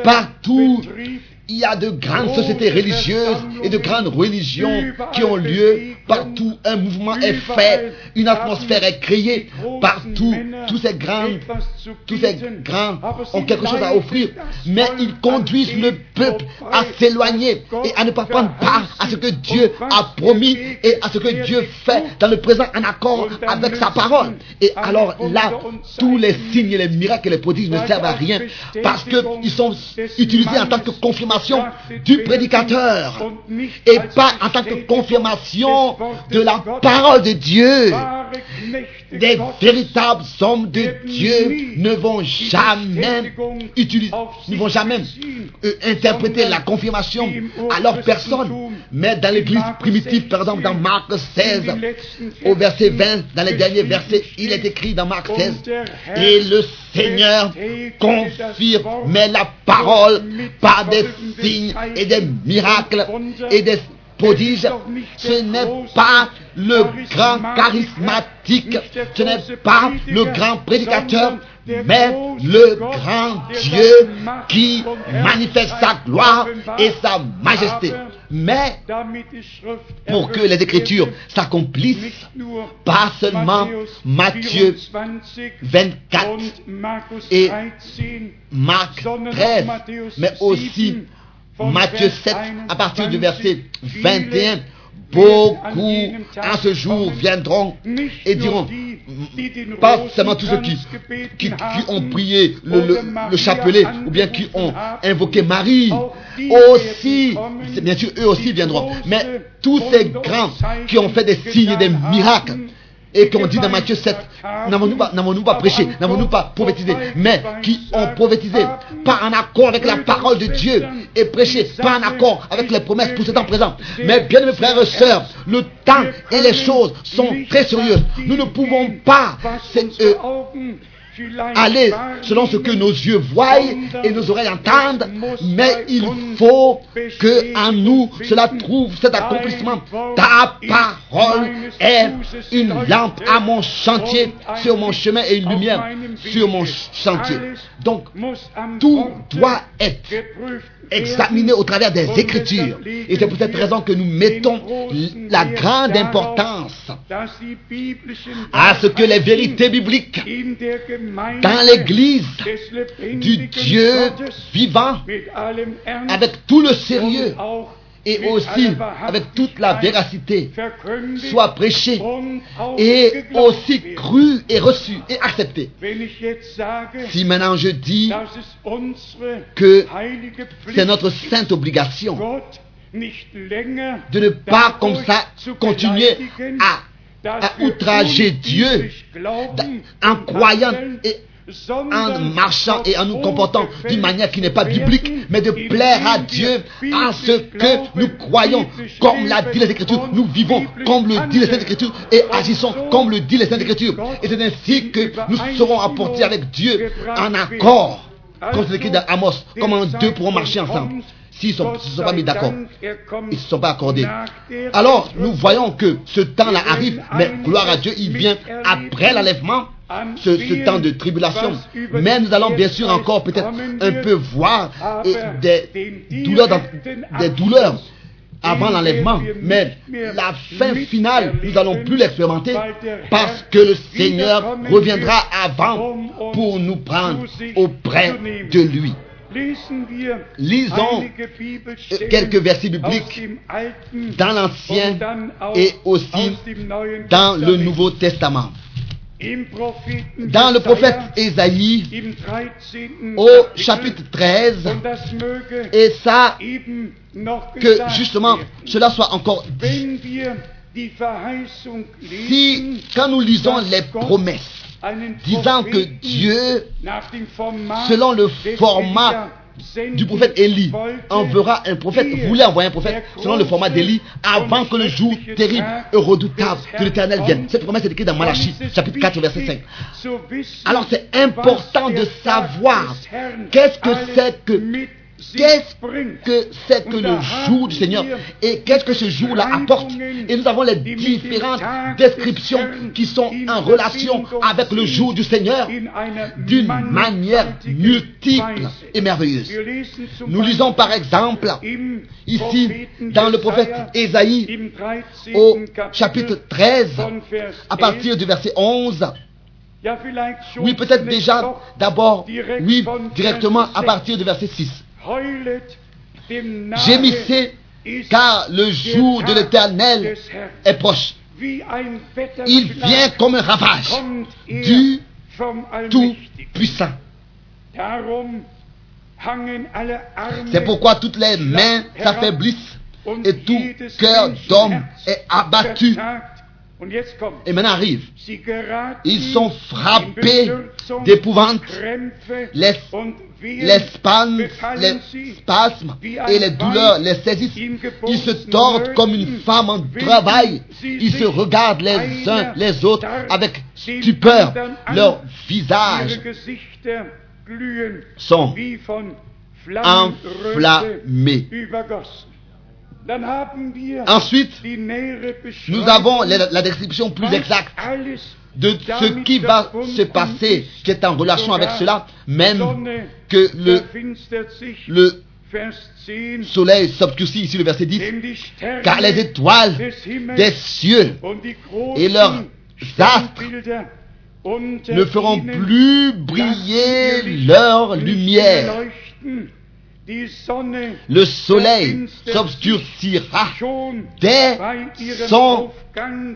Partout, il y a de grandes sociétés religieuses et de grandes religions qui ont lieu. Partout, un mouvement est fait, une atmosphère est créée. Partout, tous ces grands, tous ces grands ont quelque chose à offrir, mais ils conduisent le peuple à s'éloigner et à ne pas prendre part à ce que Dieu a promis et à ce que Dieu fait dans le présent en accord avec sa parole. Et alors là, tous les signes, les miracles et les prodiges ne servent à rien parce qu'ils sont utilisés en tant que confirmation du prédicateur et pas en tant que confirmation de la parole de Dieu. Des véritables hommes de Dieu ne vont jamais utiliser, ne vont jamais euh, interpréter la confirmation à leur personne. Mais dans l'église primitive, par exemple, dans Marc 16, au verset 20, dans les derniers versets, il est écrit dans Marc 16, et le Seigneur confirmait la parole par des signes et des miracles et des prodiges. Ce n'est pas le grand charismatique, ce n'est pas le grand prédicateur, mais le grand Dieu qui manifeste sa gloire et sa majesté. Mais pour que les Écritures s'accomplissent, pas seulement Matthieu 24 et Marc 13, mais aussi Matthieu 7 à partir du verset 21 Beaucoup en ce jour viendront et diront, pas seulement tous ceux qui, qui, ont prié le, le, chapelet ou bien qui ont invoqué Marie, aussi, bien sûr, eux aussi viendront, mais tous ces grands qui ont fait des signes et des miracles, et qu'on dit dans Matthieu 7, n'avons-nous pas, prêché, n'avons-nous pas prophétisé, mais qui ont prophétisé, pas en accord avec la parole de Dieu, et prêché, pas en accord avec les promesses pour ce temps présent. Mais bien mes frères et sœurs, le temps et les choses sont très sérieuses. Nous ne pouvons pas aller selon ce que nos yeux voient et nos oreilles entendent, mais il faut que en nous cela trouve cet accomplissement. Ta parole est une lampe à mon chantier, sur mon chemin et une lumière sur mon chantier. Donc, tout doit être examiné au travers des Écritures. Et c'est pour cette raison que nous mettons la grande importance à ce que les vérités bibliques dans l'Église du Dieu vivant, avec tout le sérieux et aussi avec toute la véracité, soient prêchées et aussi crues et reçues et acceptées. Si maintenant je dis que c'est notre sainte obligation de ne pas comme ça continuer à, à outrager Dieu en croyant et en marchant et en nous comportant d'une manière qui n'est pas biblique, mais de plaire à Dieu à ce que nous croyons, comme l'a dit les Écritures, nous vivons comme le dit les Saintes Écritures et agissons comme le dit les Saintes Écritures. Et c'est ainsi que nous serons apportés avec Dieu en accord, comme c'est écrit dans Amos, comment deux pourront marcher ensemble? S'ils ne sont, se sont pas mis d'accord, ils ne se sont pas accordés. Alors, nous voyons que ce temps-là arrive, mais gloire à Dieu, il vient après l'enlèvement ce, ce, temps de tribulation. Mais nous allons bien sûr encore peut-être un peu voir des douleurs, dans, des douleurs avant l'enlèvement. Mais la fin finale, nous n'allons plus l'expérimenter parce que le Seigneur reviendra avant pour nous prendre auprès de lui. Lisons quelques versets bibliques dans l'Ancien et aussi dans le Nouveau Testament. Dans le prophète Ésaïe, au chapitre 13, et ça, que justement cela soit encore dit. Si, quand nous lisons les promesses, disant que Dieu, selon le format du prophète Élie enverra un prophète, voulait envoyer un prophète selon le format d'Élie avant que le jour terrible et redoutable de l'éternel vienne. Cette promesse est écrite dans Malachie, chapitre 4, verset 5. Alors c'est important de savoir qu'est-ce que c'est que Qu'est-ce que c'est que le jour du Seigneur et qu'est-ce que ce jour-là apporte Et nous avons les différentes descriptions qui sont en relation avec le jour du Seigneur d'une manière multiple et merveilleuse. Nous lisons par exemple ici dans le prophète Ésaïe au chapitre 13 à partir du verset 11. Oui, peut-être déjà d'abord, oui, directement à partir du verset 6. Gémissez, car le jour de l'Éternel est proche. Il vient comme un ravage du Tout-Puissant. C'est pourquoi toutes les mains s'affaiblissent et tout cœur d'homme est abattu. Et maintenant arrive, ils sont frappés d'épouvante, les, les, spasmes, les spasmes et les douleurs les saisissent. Ils se tordent comme une femme en travail. Ils se regardent les uns les autres avec stupeur. Leurs visages sont enflammés. Ensuite, nous avons la, description plus exacte de ce qui va se passer, qui est en relation avec cela, même que le, le soleil s'obscurcit, ici le verset 10, car les étoiles des cieux et leurs astres ne feront plus briller leur lumière le soleil s'obscurcira dès son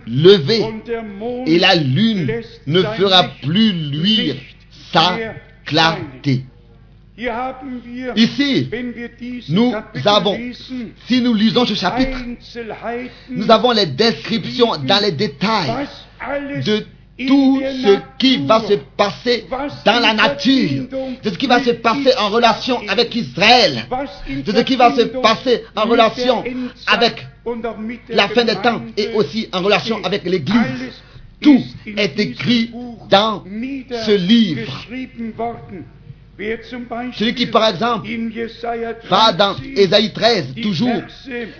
lever et la lune ne fera plus luire sa clarté. Ici, nous avons, si nous lisons ce chapitre, nous avons les descriptions dans les détails de tout ce qui va se passer dans la nature, de ce qui va se passer en relation avec Israël, de ce qui va se passer en relation avec la fin des temps et aussi en relation avec l'Église. Tout est écrit dans ce livre. Celui qui, par exemple, va dans 13 Ésaïe 13, die toujours,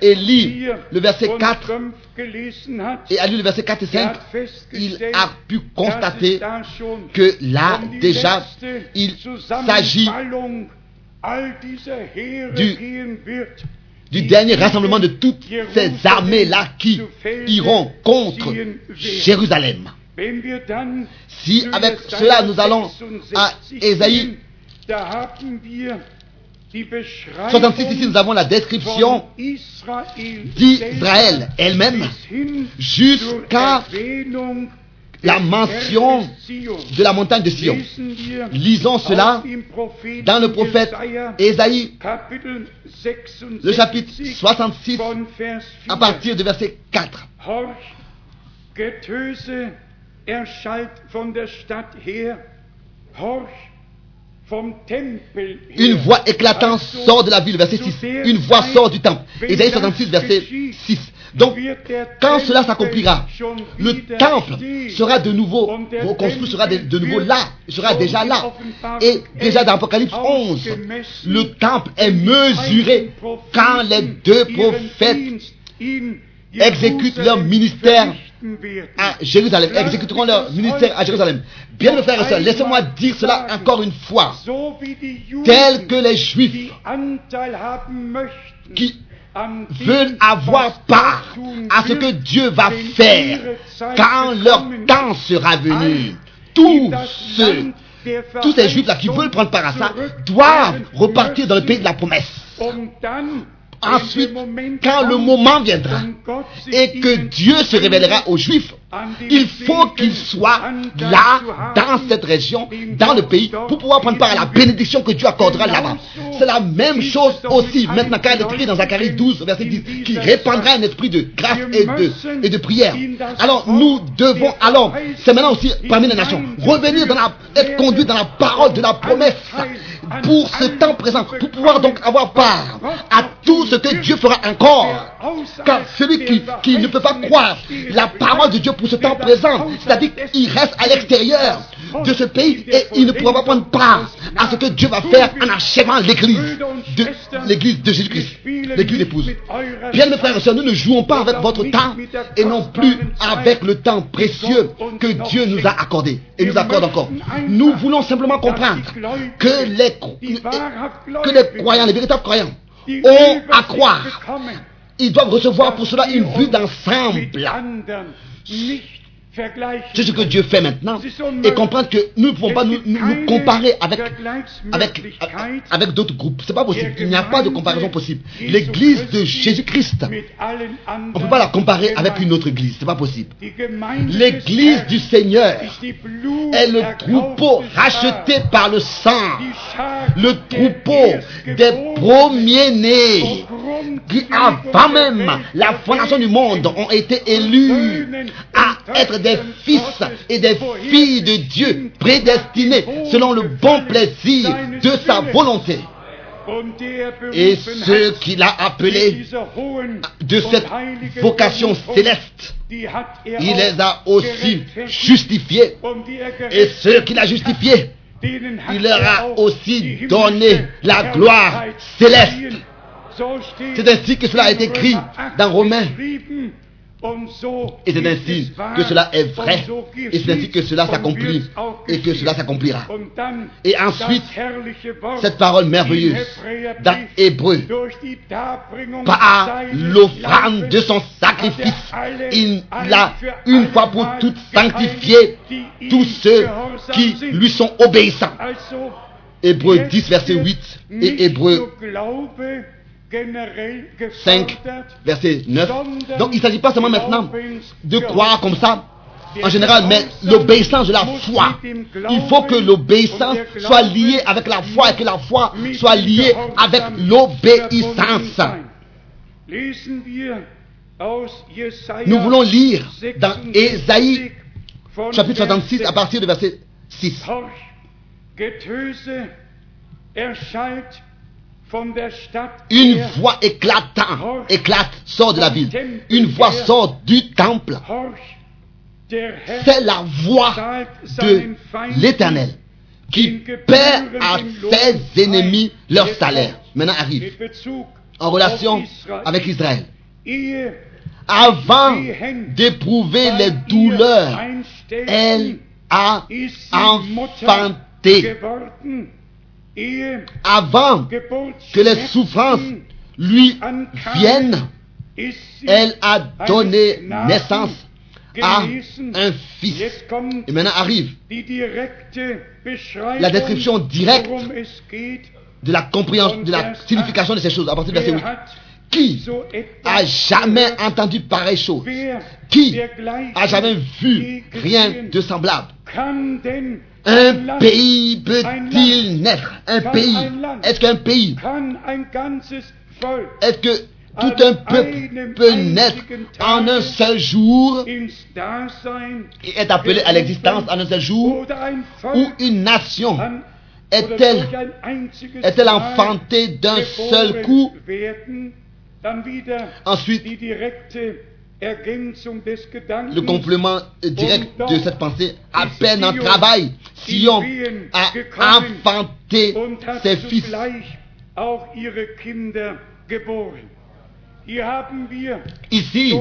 et lit 4 le verset und 4 5 gelesen hat, et a lu le verset 4 et er 5, hat il a pu constater que là, déjà, il s'agit du- dernier rassemblement de toutes ces armées-là qui iront contre. Jérusalem. Si avec cela nous allons 66 à Ésaïe gehen, da haben wir die Beschreibung 66, ici nous avons la description d'Israël elle-même jusqu'à la mention de la montagne de Sion. Lisons cela dans le prophète Ésaïe, Kapitel 66 le chapitre 66, von Vers 4. à partir du verset 4. Horch, Une voix éclatante sort de la ville, verset 6. Une voix sort du temple. Ésaïe 66, verset 6. Donc, quand cela s'accomplira, le temple sera de nouveau reconstruit, sera de, de nouveau là, sera déjà là. Et déjà dans Apocalypse 11, le temple est mesuré quand les deux prophètes exécutent leur ministère à Jérusalem, exécuteront leur ministère à Jérusalem. Bien mes frères et sœurs, laissez-moi dire cela encore une fois. Tel que les Juifs qui veulent avoir part à ce que Dieu va faire quand leur temps sera venu. Tous ceux, tous ces juifs-là qui veulent prendre part à ça, doivent repartir dans le pays de la promesse. Ensuite, quand le moment viendra et que Dieu se révélera aux Juifs, il faut qu'ils soient là, dans cette région, dans le pays, pour pouvoir prendre part à la bénédiction que Dieu accordera là-bas. C'est la même chose aussi, maintenant, quand il est écrit dans Zacharie 12, verset 10, qui répandra un esprit de grâce et de, et de prière. Alors, nous devons, alors, c'est maintenant aussi parmi les nations, revenir dans la, être conduits dans la parole de la promesse pour ce temps présent, pour pouvoir donc avoir part à tout ce que Dieu fera encore. Car celui qui, qui ne peut pas croire la parole de Dieu pour ce temps présent, c'est-à-dire qu'il reste à l'extérieur de ce pays et il ne pourra pas prendre part à ce que Dieu va faire en achevant l'église de l'église de Jésus-Christ, l'église épouse. Bien mes frères et sœurs, nous ne jouons pas avec votre temps et non plus avec le temps précieux que Dieu nous a accordé et nous accorde encore. Nous voulons simplement comprendre que les, que les croyants, les véritables croyants, ont à croire. Ils doivent recevoir pour cela une vue d'ensemble. C'est ce que Dieu fait maintenant. Et comprendre que nous ne pouvons pas nous, nous, nous comparer avec, avec, avec d'autres groupes. C'est pas possible. Il n'y a pas de comparaison possible. L'église de Jésus-Christ, on ne peut pas la comparer avec une autre église. C'est pas possible. L'église du Seigneur est le troupeau racheté par le sang. Le troupeau des premiers-nés qui, avant même la fondation du monde, ont été élus à être des fils et des filles de Dieu prédestinés selon le bon plaisir de sa volonté. Et ceux qu'il a appelés de cette vocation céleste, il les a aussi justifiés. Et ceux qu'il a justifiés, il leur a aussi donné la gloire céleste. C'est ainsi que cela été écrit dans Romains. Et c'est ainsi que cela est vrai. Et c'est ainsi que cela s'accomplit. Et que cela s'accomplira. Et ensuite, cette parole merveilleuse dans Hébreu, par l'offrande de son sacrifice, il a une fois pour toutes sanctifié tous ceux qui lui sont obéissants. Hébreu 10, verset 8 et Hébreu 5, verset 9. Donc il ne s'agit pas seulement maintenant de croire comme ça, en général, mais l'obéissance de la foi. Il faut que l'obéissance soit liée avec la foi et que la foi soit liée avec l'obéissance. Nous voulons lire dans Ésaïe chapitre 66 à partir du verset 6. Une voix éclatante, éclate, sort de la ville. Une voix sort du temple. C'est la voix de l'éternel qui paie à ses ennemis leur salaire. Maintenant arrive en relation avec Israël. Avant d'éprouver les douleurs, elle a enfanté. Avant que les souffrances lui viennent, elle a donné naissance à un fils. Et maintenant arrive La description directe de la compréhension, de la signification de ces choses. À partir du verset 8. Wer hat Qui a jamais entendu pareille chose? Qui a jamais vu rien de semblable? Un pays peut-il naître? Un pays. Est-ce qu'un pays? Est-ce que tout un peuple peut naître en un seul jour? et est appelé à l'existence en un seul jour? Ou une nation? est-elle Mal enfantée d'un seul coup? Ensuite, le complément direct de cette pensée, à peine en travail, Sion a enfanté ses fils. Ici,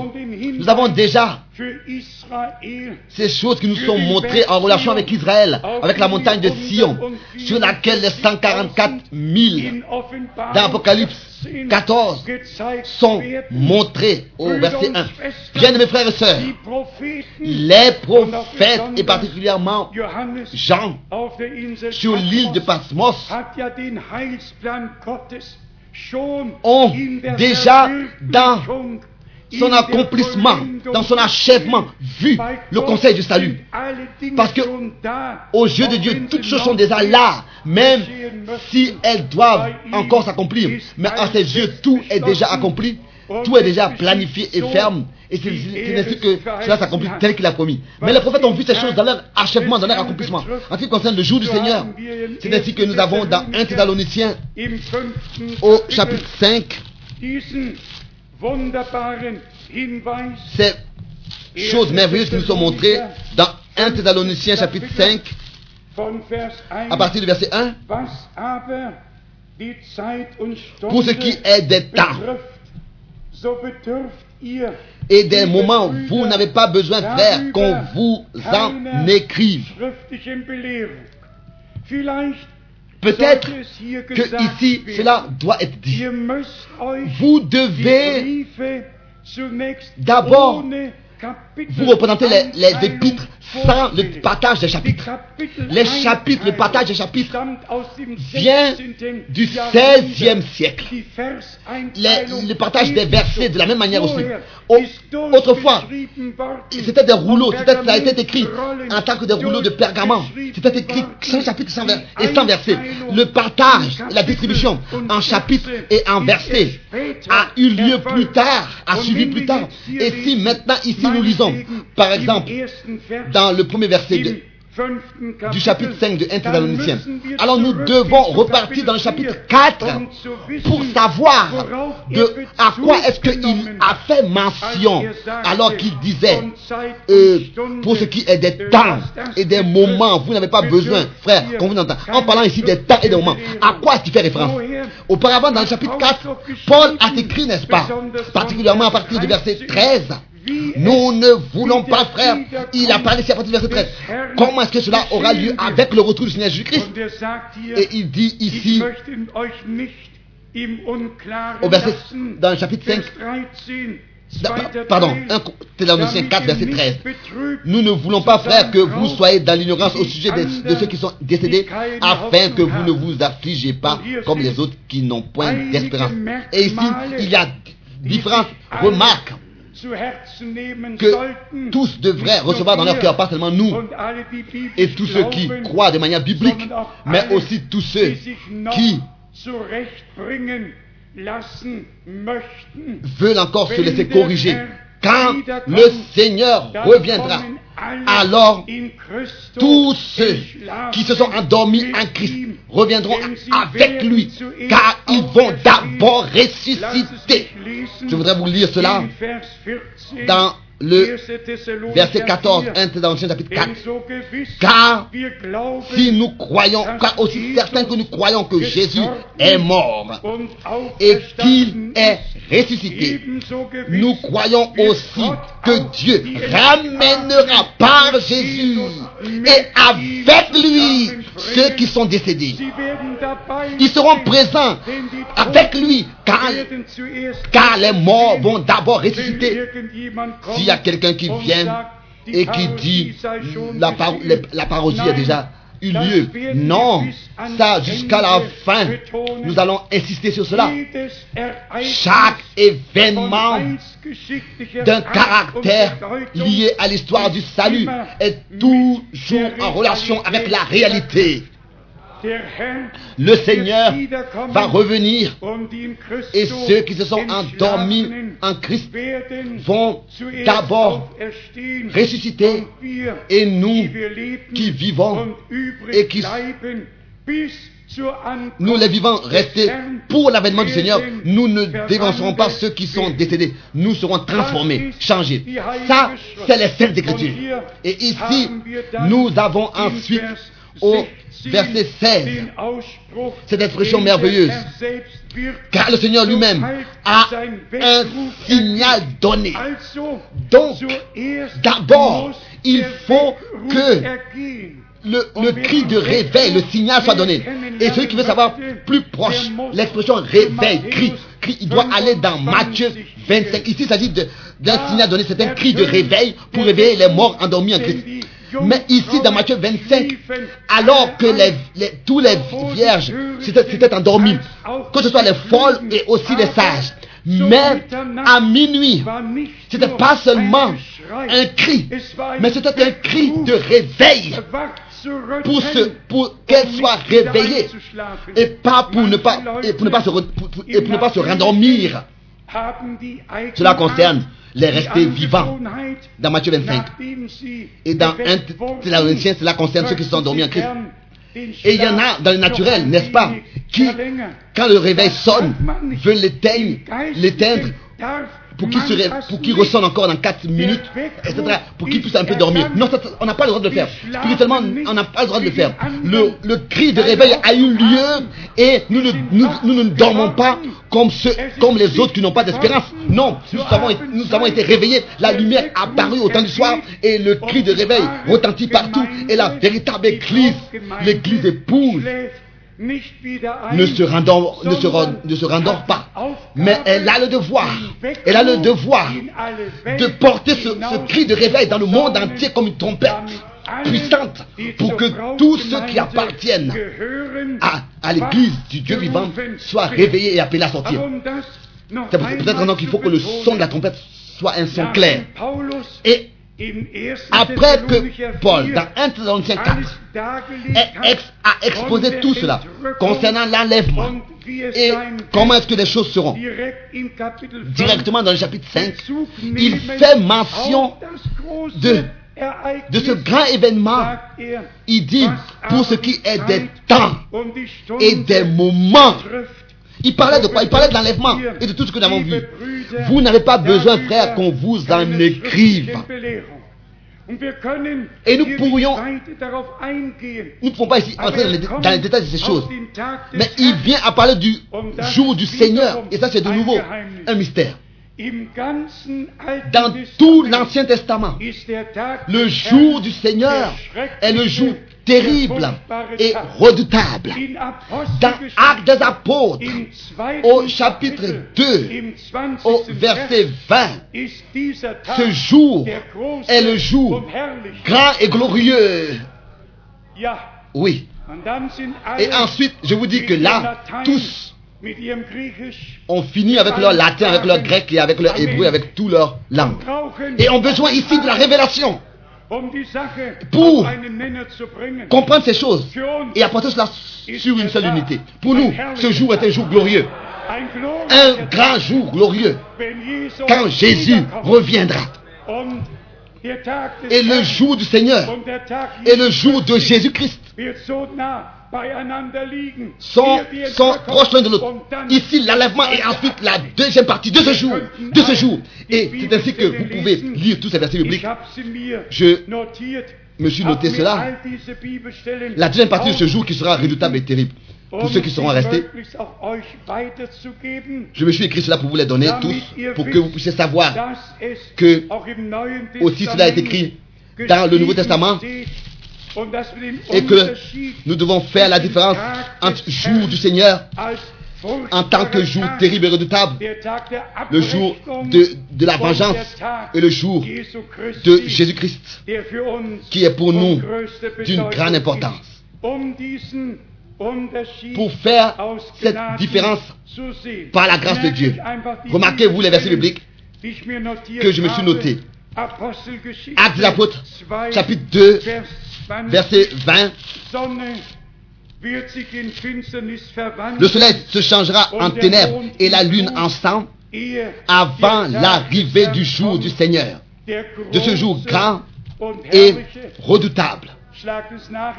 nous avons déjà ces choses qui nous sont montrées en relation avec Israël, avec la montagne de Sion, sur laquelle les 144 000 in Offenbarung dans Apocalypse 14 gezeigt sont werden. montrées au verset und 1. Schwestern, Bien de mes frères et sœurs, les prophètes et particulièrement Jean sur l'île de Patmos Ont déjà dans son accomplissement, dans son achèvement, vu le conseil du salut. Parce que Aux yeux de Dieu, toutes choses sont déjà là, même si elles doivent encore s'accomplir. Mais à ses yeux, tout est déjà accompli, tout est es déjà planifié et ferme. Et c'est ainsi que cela s'accomplit tel qu'il a promis. Mais les prophètes ont vu ces choses dans leur achèvement, dans leur accomplissement. En ce qui concerne le jour du Seigneur, c'est ainsi que nous avons dans 1 Thessaloniciens au chapitre 5 diesen wunderbaren Hinweis ces choses merveilleuses qui nous sont montrées dans 1 Thessaloniciens chapitre 5 von Vers 1. à partir du verset 1. Was aber die Zeit und Stunde Pour ce qui est des temps et des moments, vous n'avez pas besoin, frère, qu'on vous en écrive. Peut-être que ici, cela doit être dit. Vous devez d'abord vous représenter les, les épîtres sans le partage des chapitres. Les chapitres, le partage des chapitres vient 16. du Jahrhundert. 16e siècle. Verseinteilung le partage des versets de la même manière aussi. Au- autrefois. C'était des rouleaux, ça a été écrit en tant que des rouleaux de pergament. C'était écrit sans chapitre et sans verset. Le partage, la distribution en chapitres et en versets a eu lieu plus tard, a suivi plus tard. Et si maintenant ici nous lisons, par exemple, dans le premier verset de, du chapitre 5 de 1 dann Thessaloniciens. Alors nous devons repartir dans le chapitre 4 um zu wissen, pour savoir de à quoi est-ce qu'il a fait mention alors qu'il disait euh, pour ce qui est des temps et des moments, vous n'avez pas besoin, frère, qu'on vous entend. En parlant ici des temps et des moments, à quoi est-ce qu'il fait référence? Auparavant, dans le chapitre Paulus 4, doch Paul a écrit, n'est-ce pas Particulièrement à partir du verset 13. Nous ne voulons pas, frère, il a parlé ici à partir du verset 13. des Herrn Comment est-ce que cela aura lieu avec le retour du Seigneur Jésus-Christ? Et il dit ici, au verset, dans le chapitre 5, Vers 13, da- zweiter pardon, Teil, 1 Thessaloniciens damit 4, ihr verset nicht 13. betrübt Nous ne voulons pas, frère, que vous soyez dans l'ignorance au sujet de, anderen, ceux qui sont décédés, afin que vous ne vous affligez pas comme les autres qui n'ont point d'espérance. Et ici, il y a différentes remarques que tous devraient recevoir dans leur cœur, pas seulement nous, et tous ceux qui croient de manière biblique, mais aussi tous ceux qui veulent encore se laisser corriger. Quand le Seigneur reviendra, alors tous ceux qui se sont endormis en Christ reviendront avec lui, car ils vont d'abord ressusciter. Je voudrais vous lire cela in Vers 14, dans le 1. Thessalonicher verset 14, 4. 1 Thessaloniciens chapitre 4. Denn so gewiss Car Si nous croyons, car aussi certain que nous croyons que Jésus est mort et qu'il est ressuscité, nous croyons aussi que Dieu die ramènera par Jésus et avec lui ceux qui sont décédés. Ils seront présents avec lui car, les morts vont d'abord ressusciter. S'il y a quelqu'un qui vient et qui dit la, par- la parousie a déjà eu lieu. Non, ça jusqu'à la fin, nous allons insister sur cela. Chaque événement d'un caractère lié à l'histoire du salut est toujours en relation avec la réalité. Le Seigneur va revenir et ceux qui se sont endormis en Christ vont d'abord ressusciter et nous qui vivons et qui- Nous les vivants restés pour l'avènement du Seigneur, nous ne dévancerons pas ceux qui sont décédés. Nous serons transformés, changés. Ça, c'est les Saintes Écritures. Et ici, nous avons ensuite au 16 verset 16 den Ausspruch, cette expression merveilleuse. Car le Seigneur lui-même a un signal donné. Donc, d'abord, il faut que. Le, cri de réveil, le signal soit donné. Et celui qui veut savoir plus proche, l'expression réveil, cri, cri, il doit aller dans Matthieu 25. Ici, il s'agit d'un signal donné, c'est un cri de réveil pour réveiller les morts endormis en Christ. Mais ici, dans Matthieu 25, alors que tous les vierges s'étaient endormis, que ce soit les folles et aussi les sages, mais à minuit, c'était pas seulement un cri, mais c'était un cri de réveil pour, pour qu'elles soient réveillées et pas pour ne pas, se, et pour ne pas se rendormir. Cela concerne les restés vivants dans Matthieu 25. Et dans 1 Thessaloniciens, cela concerne ceux qui sont endormis en Christ. Et il y en a dans le naturel, n'est-ce pas, qui, quand le réveil sonne, veulent l'éteindre, l'éteindre pour qu'il pour qu'il ressonne encore dans 4 minutes, etc., pour qu'il puisse un peu dormir. Non, ça, on n'a pas le droit de le faire. Spirituellement, on n'a pas le droit de le faire. Le, le cri de réveil a eu lieu et nous ne, nous, nous ne dormons pas comme, ceux, comme les autres qui n'ont pas d'espérance. Non, nous avons, nous avons été réveillés. La lumière a apparu au temps du soir et le cri de réveil retentit partout. Et la véritable église, l'église épouse, ne se rendort, ne se, rend- ne se rendort pas. Mais elle a le devoir, elle a le devoir de porter ce, ce cri de réveil dans le monde entier comme une trompette puissante pour que tous ceux qui appartiennent à, à l'église du Dieu vivant soient réveillés et appelés à sortir. C'est peut-être maintenant qu'il faut que le son de la trompette soit un son clair. Et après que Paul, dans 1 Thessaloniciens 4, est ex- a exposé tout cela concernant l'enlèvement. et comment est-ce que les choses seront, directement dans le chapitre 5, il fait mention de, de ce grand événement. Il dit, pour ce qui est des temps et des moments, il parlait de quoi? Il parlait de l'enlèvement et de tout ce que nous avons vu. Vous n'avez pas besoin, frère, qu'on vous en écrive. Et nous pourrions, nous ne pouvons pas ici entrer dans les, dans les détails de ces choses. Mais il vient à parler du jour du Seigneur. Et ça, c'est de nouveau un mystère. Dans tout l'Ancien Testament, le jour du Seigneur est le jour terrible et redoutable. Dans Actes des Apôtres, au chapitre 2, au verset 20, ce jour est le jour grand et glorieux. Oui. Et ensuite, je vous dis que là, tous ont fini avec leur latin, avec leur grec et avec leur hébreu, avec toute leur langue. Et ont besoin ici de la révélation pour comprendre ces choses et apporter cela sur une seule unité. Pour nous, ce jour est un jour glorieux. Un grand jour glorieux quand Jésus reviendra. Et le jour du Seigneur et le jour de Jésus-Christ. Sont, sont proches l'un de l'autre. Ici, l'enlèvement et ensuite la deuxième partie de ce jour. De ce jour. Et c'est ainsi que vous pouvez lire tous ces versets bibliques. Je me suis noté cela. La deuxième partie de ce jour qui sera redoutable et terrible. Pour um ceux qui seront restés, je me suis écrit cela pour vous les donner tous, pour que vous puissiez savoir que aussi cela est écrit dans le Nouveau Testament et que nous devons faire la différence entre jour du Seigneur en tant que jour terrible et redoutable, le jour de, de la vengeance et le jour de Jésus-Christ, qui est pour nous d'une grande importance. Pour faire cette différence par la grâce de Dieu. Remarquez-vous les versets bibliques que je me suis habe. noté. Apostelgeschichte Actes des apôtres, 2, chapitre 2, Vers 20. Verset 20. Sonne wird sich in Finsternis verwandeln, Le soleil se changera en ténèbres et la lune en sang avant l'arrivée du jour du Seigneur, de ce jour grand et redoutable.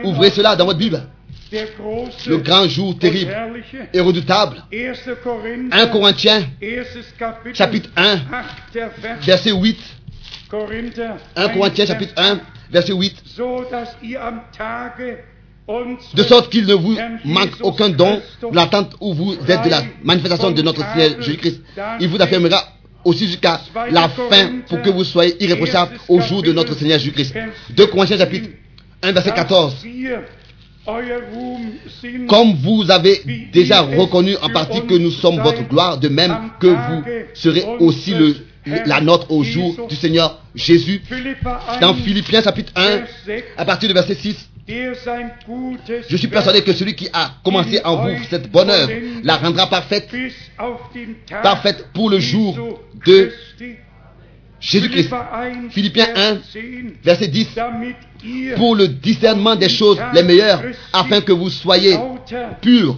Ouvrez cela dans votre Bible. Le grand jour terrible et redoutable. 1. 1 Korinther, Corinthiens, chapitre 1, 8. Vers. verset 8. Korinther, 1 Corinthiens, 1, chapitre 1, verset 8. So dass ihr am Tage De sorte qu'il ne vous manque aucun don de l'attente où vous êtes de la manifestation de notre Seigneur Jésus-Christ. Il vous affirmera aussi jusqu'à la fin pour que vous soyez irréprochables au jour de notre Seigneur Jésus-Christ. 2 Corinthiens chapitre 1 verset 14. Comme vous avez déjà reconnu en partie que nous sommes votre gloire, de même que vous serez aussi le, la nôtre au jour du Seigneur Jésus. Dans Philippiens chapitre 1, à partir du verset 6, je suis persuadé que celui qui a commencé en vous cette bonne œuvre la rendra parfaite, parfaite pour le jour de Jésus-Christ. Philippiens 1, verset 10, pour le discernement des choses les meilleures, afin que vous soyez purs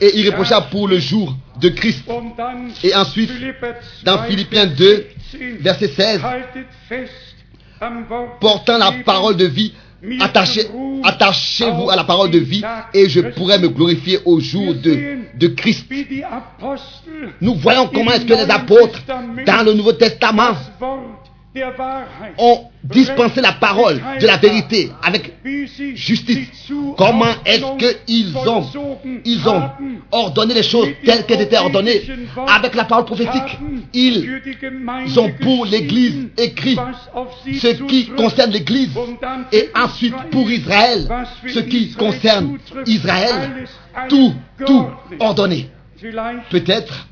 et irréprochables pour le jour de Christ. Et ensuite, dans Philippiens 2, verset 16, portant la parole de vie, attachez, attachez-vous à la parole de vie et je pourrai me glorifier au jour de, de Christ. Nous voyons comment est-ce que les apôtres, dans le Nouveau Testament, ont dispensé la parole de la vérité avec justice. Comment est-ce qu'ils ont, ils ont ordonné les choses telles qu'elles étaient ordonnées avec la parole prophétique? Ils ont pour l'Église écrit ce qui concerne l'Église et ensuite pour Israël ce qui concerne Israël. Tout, tout ordonné. Peut-être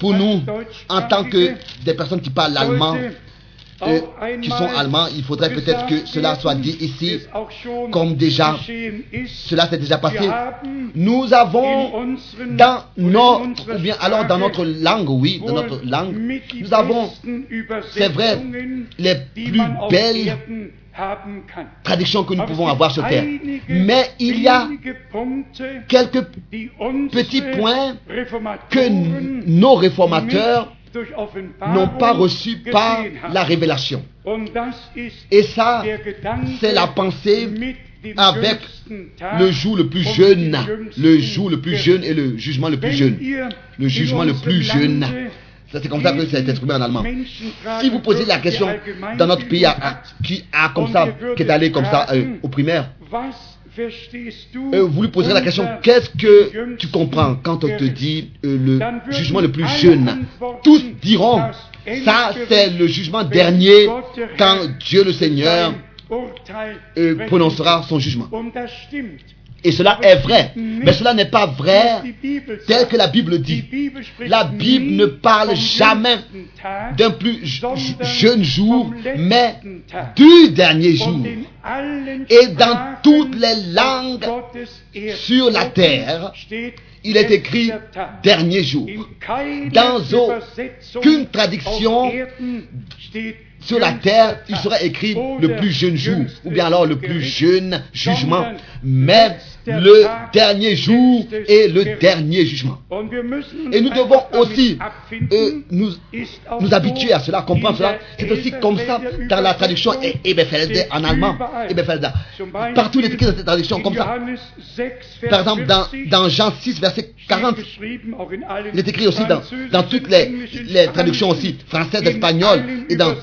pour nous, en tant que des personnes qui parlent l'allemand, euh, qui sont allemands, il faudrait peut-être que cela soit dit ici, comme déjà, cela s'est déjà passé. Nous avons dans notre, ou bien alors dans notre langue, oui, dans notre langue, nous avons, c'est vrai, les plus belles traductions que nous pouvons avoir sur terre. Mais il y a quelques petits points que nos réformateurs n'ont pas reçu par la révélation. Et ça, c'est la pensée avec le jour le plus jeune, le jour le plus jeune et le jugement le plus jeune. Le jugement le plus jeune. C'est comme ça que ça a été exprimé en allemand. Si vous posez la question dans notre pays à, qui a comme ça, qui est allé comme ça euh, au primaire, euh, vous lui poserez la question qu'est-ce que tu comprends quand on te dit euh, le jugement le plus jeune? Tous diront ça c'est le jugement dernier quand Dieu le Seigneur euh, prononcera son jugement. Et cela est vrai, mais cela n'est pas vrai tel que la Bible dit. La Bible ne parle jamais d'un plus jeune jour, mais du dernier jour. Et dans toutes les langues sur la terre, il est écrit dernier jour. Dans aucune traduction sur la terre, il sera écrit le plus jeune jour, ou bien alors le plus jeune jugement. Mais le dernier jour et le dernier jugement. Et nous devons aussi euh, nous, nous habituer à cela, comprendre cela. C'est aussi comme ça dans la traduction Eberfelder en allemand. Partout il est écrit dans cette traduction comme ça. Par exemple, dans, dans Jean 6, verset 40, il est écrit aussi dans, dans toutes les, les traductions aussi, françaises, espagnoles, et dans,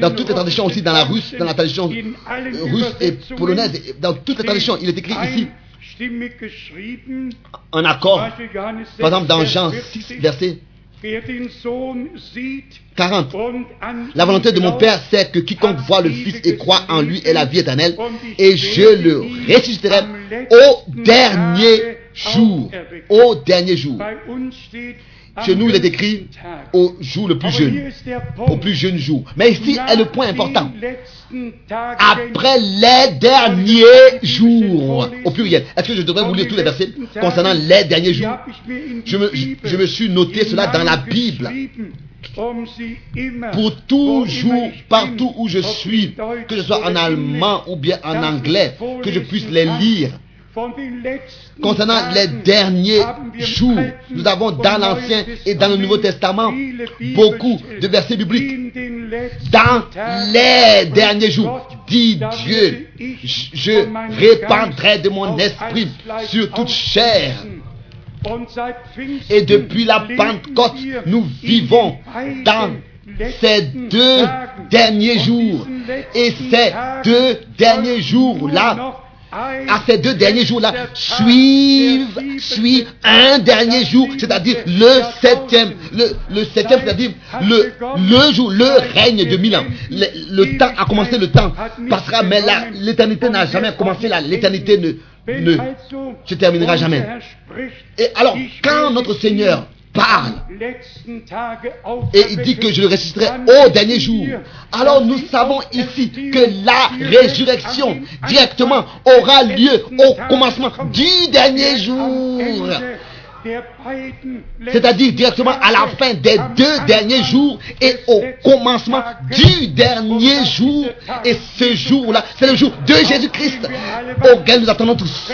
dans toutes les traductions aussi, dans la russe, dans la traduction russe et polonaise, et dans toutes les traductions, il est écrit ici en accord. Par exemple, dans Jean 6, verset 40. La volonté de mon Père, c'est que quiconque voit le Fils et croit en lui ait la vie éternelle, et je le ressusciterai au dernier jour. Au dernier jour. Chez nous, il est écrit au jour le plus jeune, au plus jeune jour. Mais ici est le point important. Après les derniers jours, au pluriel. Est-ce que je devrais vous lire tous les versets concernant les derniers jours? Je me, je me suis noté cela dans la Bible pour toujours, partout où je suis, que ce soit en allemand ou bien en anglais, que je puisse les lire. Concernant les derniers jours, nous avons dans l'Ancien et dans le Nouveau Testament beaucoup de versets bibliques. Dans les derniers jours, dit Dieu, je répandrai de mon esprit sur toute chair. Et depuis la Pentecôte, nous vivons dans ces deux derniers jours. Et ces deux derniers jours-là, à ces deux derniers jours-là, suivent, suit un dernier jour, c'est-à-dire le septième, le, le septième, c'est-à-dire le, le jour, le règne de mille ans. Le, temps a commencé, le temps passera, mais l'éternité n'a jamais commencé là. L'éternité ne, ne se terminera jamais. Et alors, quand notre Seigneur et il dit que je le ressusciterai au dernier jour. Alors nous savons ici que la résurrection directement aura lieu au commencement du dernier jour. C'est-à-dire directement à la fin des deux derniers jours et au commencement du dernier jour. Et ce jour-là, c'est le jour de Jésus-Christ auquel nous attendons tous.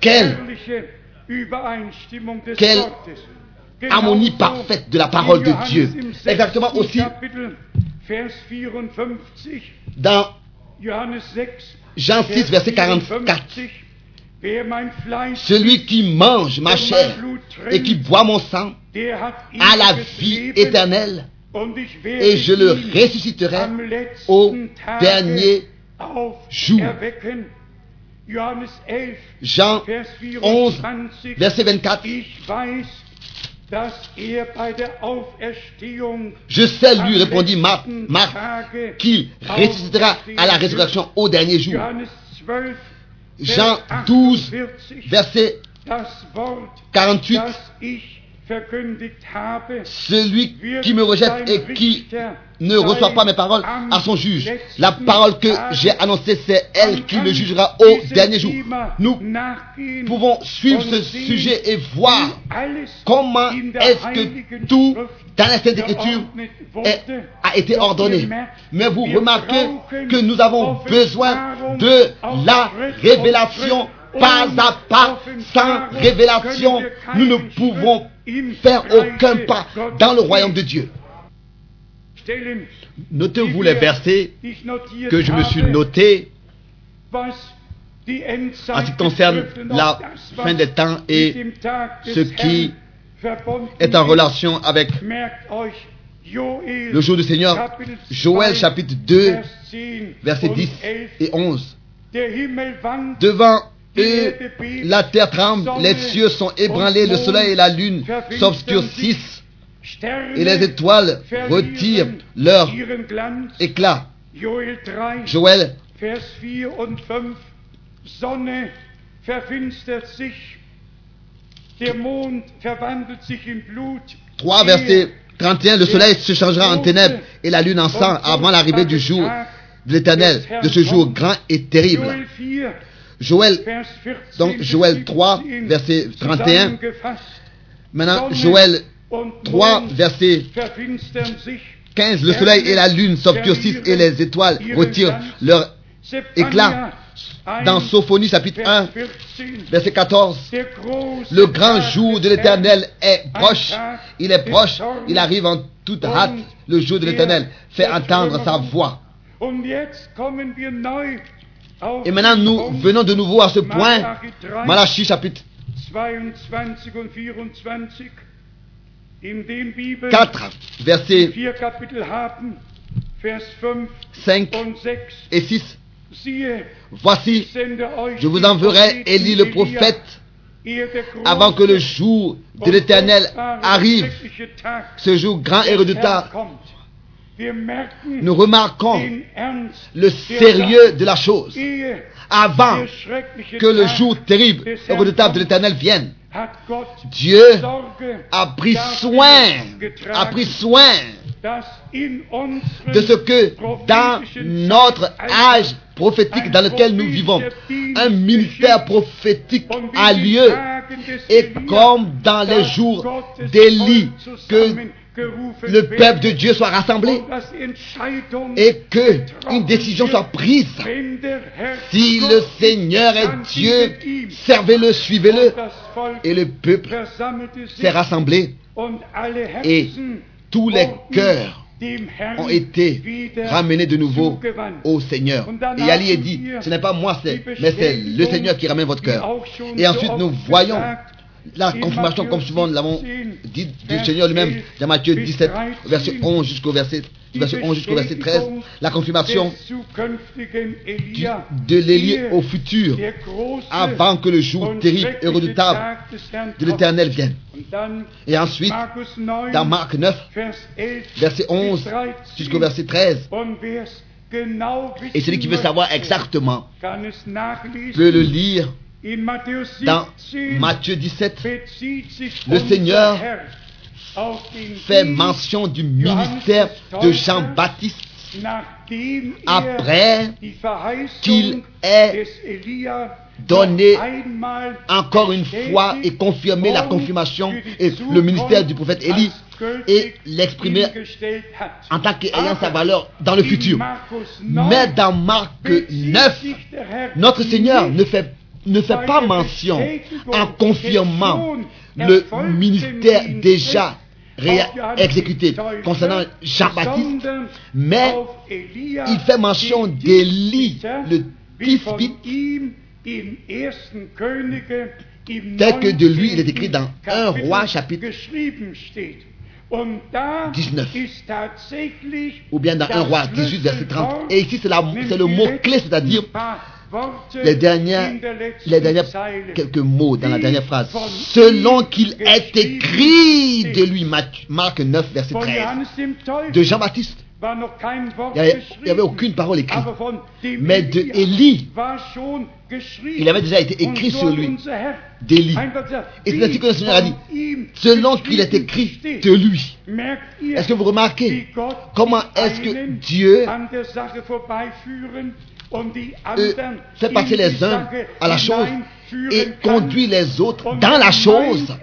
Quelle, quelle harmonie parfaite de la parole de Dieu. Exactement aussi dans Jean 6, verset 44. Celui qui mange ma chair et qui boit mon sang a la vie éternelle et je le ressusciterai au dernier jour. Jean 11, verset 24. Je sais, lui répondit Marc, Marc qu'il ressuscitera à la résurrection au dernier jour. Jean 12, verset 48. Celui qui me rejette et qui ne reçoit pas mes paroles à son juge. La parole que j'ai annoncée, c'est elle qui le jugera au dernier jour. Nous pouvons suivre ce sujet et voir comment est-ce que tout dans la Sainte Écriture a été ordonné. Mais vous remarquez que nous avons besoin de la révélation pas à pas, sans révélation, nous ne pouvons faire aucun pas dans le royaume de Dieu. Notez-vous les versets que je me suis notés en ce qui concerne la fin des temps et ce qui est en relation avec le jour du Seigneur. Joël chapitre 2, versets 10 et 11. Devant eux, la terre tremble, les cieux sont ébranlés, le soleil et la lune s'obscurcissent et les étoiles retirent leur éclat. Joël Sonne verfinstert sich, der Mond verwandelt sich in Blut. 3 verset 31, le soleil se changera en ténèbres et la lune en sang avant l'arrivée du jour de l'éternel, de ce jour grand et terrible. Joël 4, Joël, Vers 14 donc Joël 3, 15 verset 31. zusammengefasst. Maintenant, Joël und 3, Mond verset verfinstern sich, 15, le soleil et la lune s'obscurcissent et les étoiles retirent leur éclat dans Sophonie chapitre 1, verset 14. Le grand jour de l'éternel est proche. Il est proche. Il arrive en toute hâte. Le jour de l'éternel fait entendre sa voix. Et maintenant, nous venons de nouveau à ce point. Malachie chapitre 4, versets 5 et 6. Voici, je vous enverrai Élie le prophète avant que le jour de l'éternel arrive, ce jour grand et redoutable. Nous remarquons le sérieux de la chose avant que le jour terrible et redoutable de l'éternel vienne. Dieu a pris soin, a pris soin de ce que dans notre âge prophétique dans lequel nous vivons, un ministère prophétique a lieu. Et comme dans les jours d'Élie, que le peuple de Dieu soit rassemblé et que une décision soit prise. Si le Seigneur est Dieu, servez-le, suivez-le. Et le peuple s'est rassemblé et tous les cœurs ont été ramenés de nouveau au Seigneur. Et Ali est dit, ce n'est pas moi, mais c'est le Seigneur qui ramène votre cœur. Et ensuite, nous voyons la confirmation, comme souvent nous l'avons dit du Seigneur lui-même, dans Matthieu 17, verset 11 jusqu'au verset, verset 11 jusqu'au verset 13, la confirmation du, de l'Élie au futur, avant que le jour terrible et redoutable de l'Éternel vienne. Et ensuite, dans Marc 9, verset 11 jusqu'au verset 13, et celui qui veut savoir exactement peut le lire dans Matthieu 17, le Seigneur fait mention du ministère de Jean-Baptiste après qu'il ait donné encore une fois et confirmé la confirmation et le ministère du prophète Élie et l'exprimer en tant qu'ayant sa valeur dans le futur. Mais dans Marc 9, notre Seigneur ne fait ne fait pas mention en confirmant le ministère déjà exécuté concernant Jean-Baptiste, mais il fait mention d'Élie, le tisbit, tel que de lui il est écrit dans 1 roi chapitre 19 ou bien dans 1 roi 18 verset 30 et ici c'est le mot clé c'est-à-dire les dernières, les quelques mots dans la dernière phrase. Selon qu'il est écrit de lui, Marc 9, verset 13, de Jean-Baptiste. Il n'y avait, aucune parole écrite. Mais de Élie, il avait déjà été écrit sur lui, d'Élie. Et c'est ainsi que le Seigneur a dit, selon qu'il est écrit de lui. Est-ce que vous remarquez comment est-ce que Dieu fait passer les uns à la chose et conduit les autres dans la chose.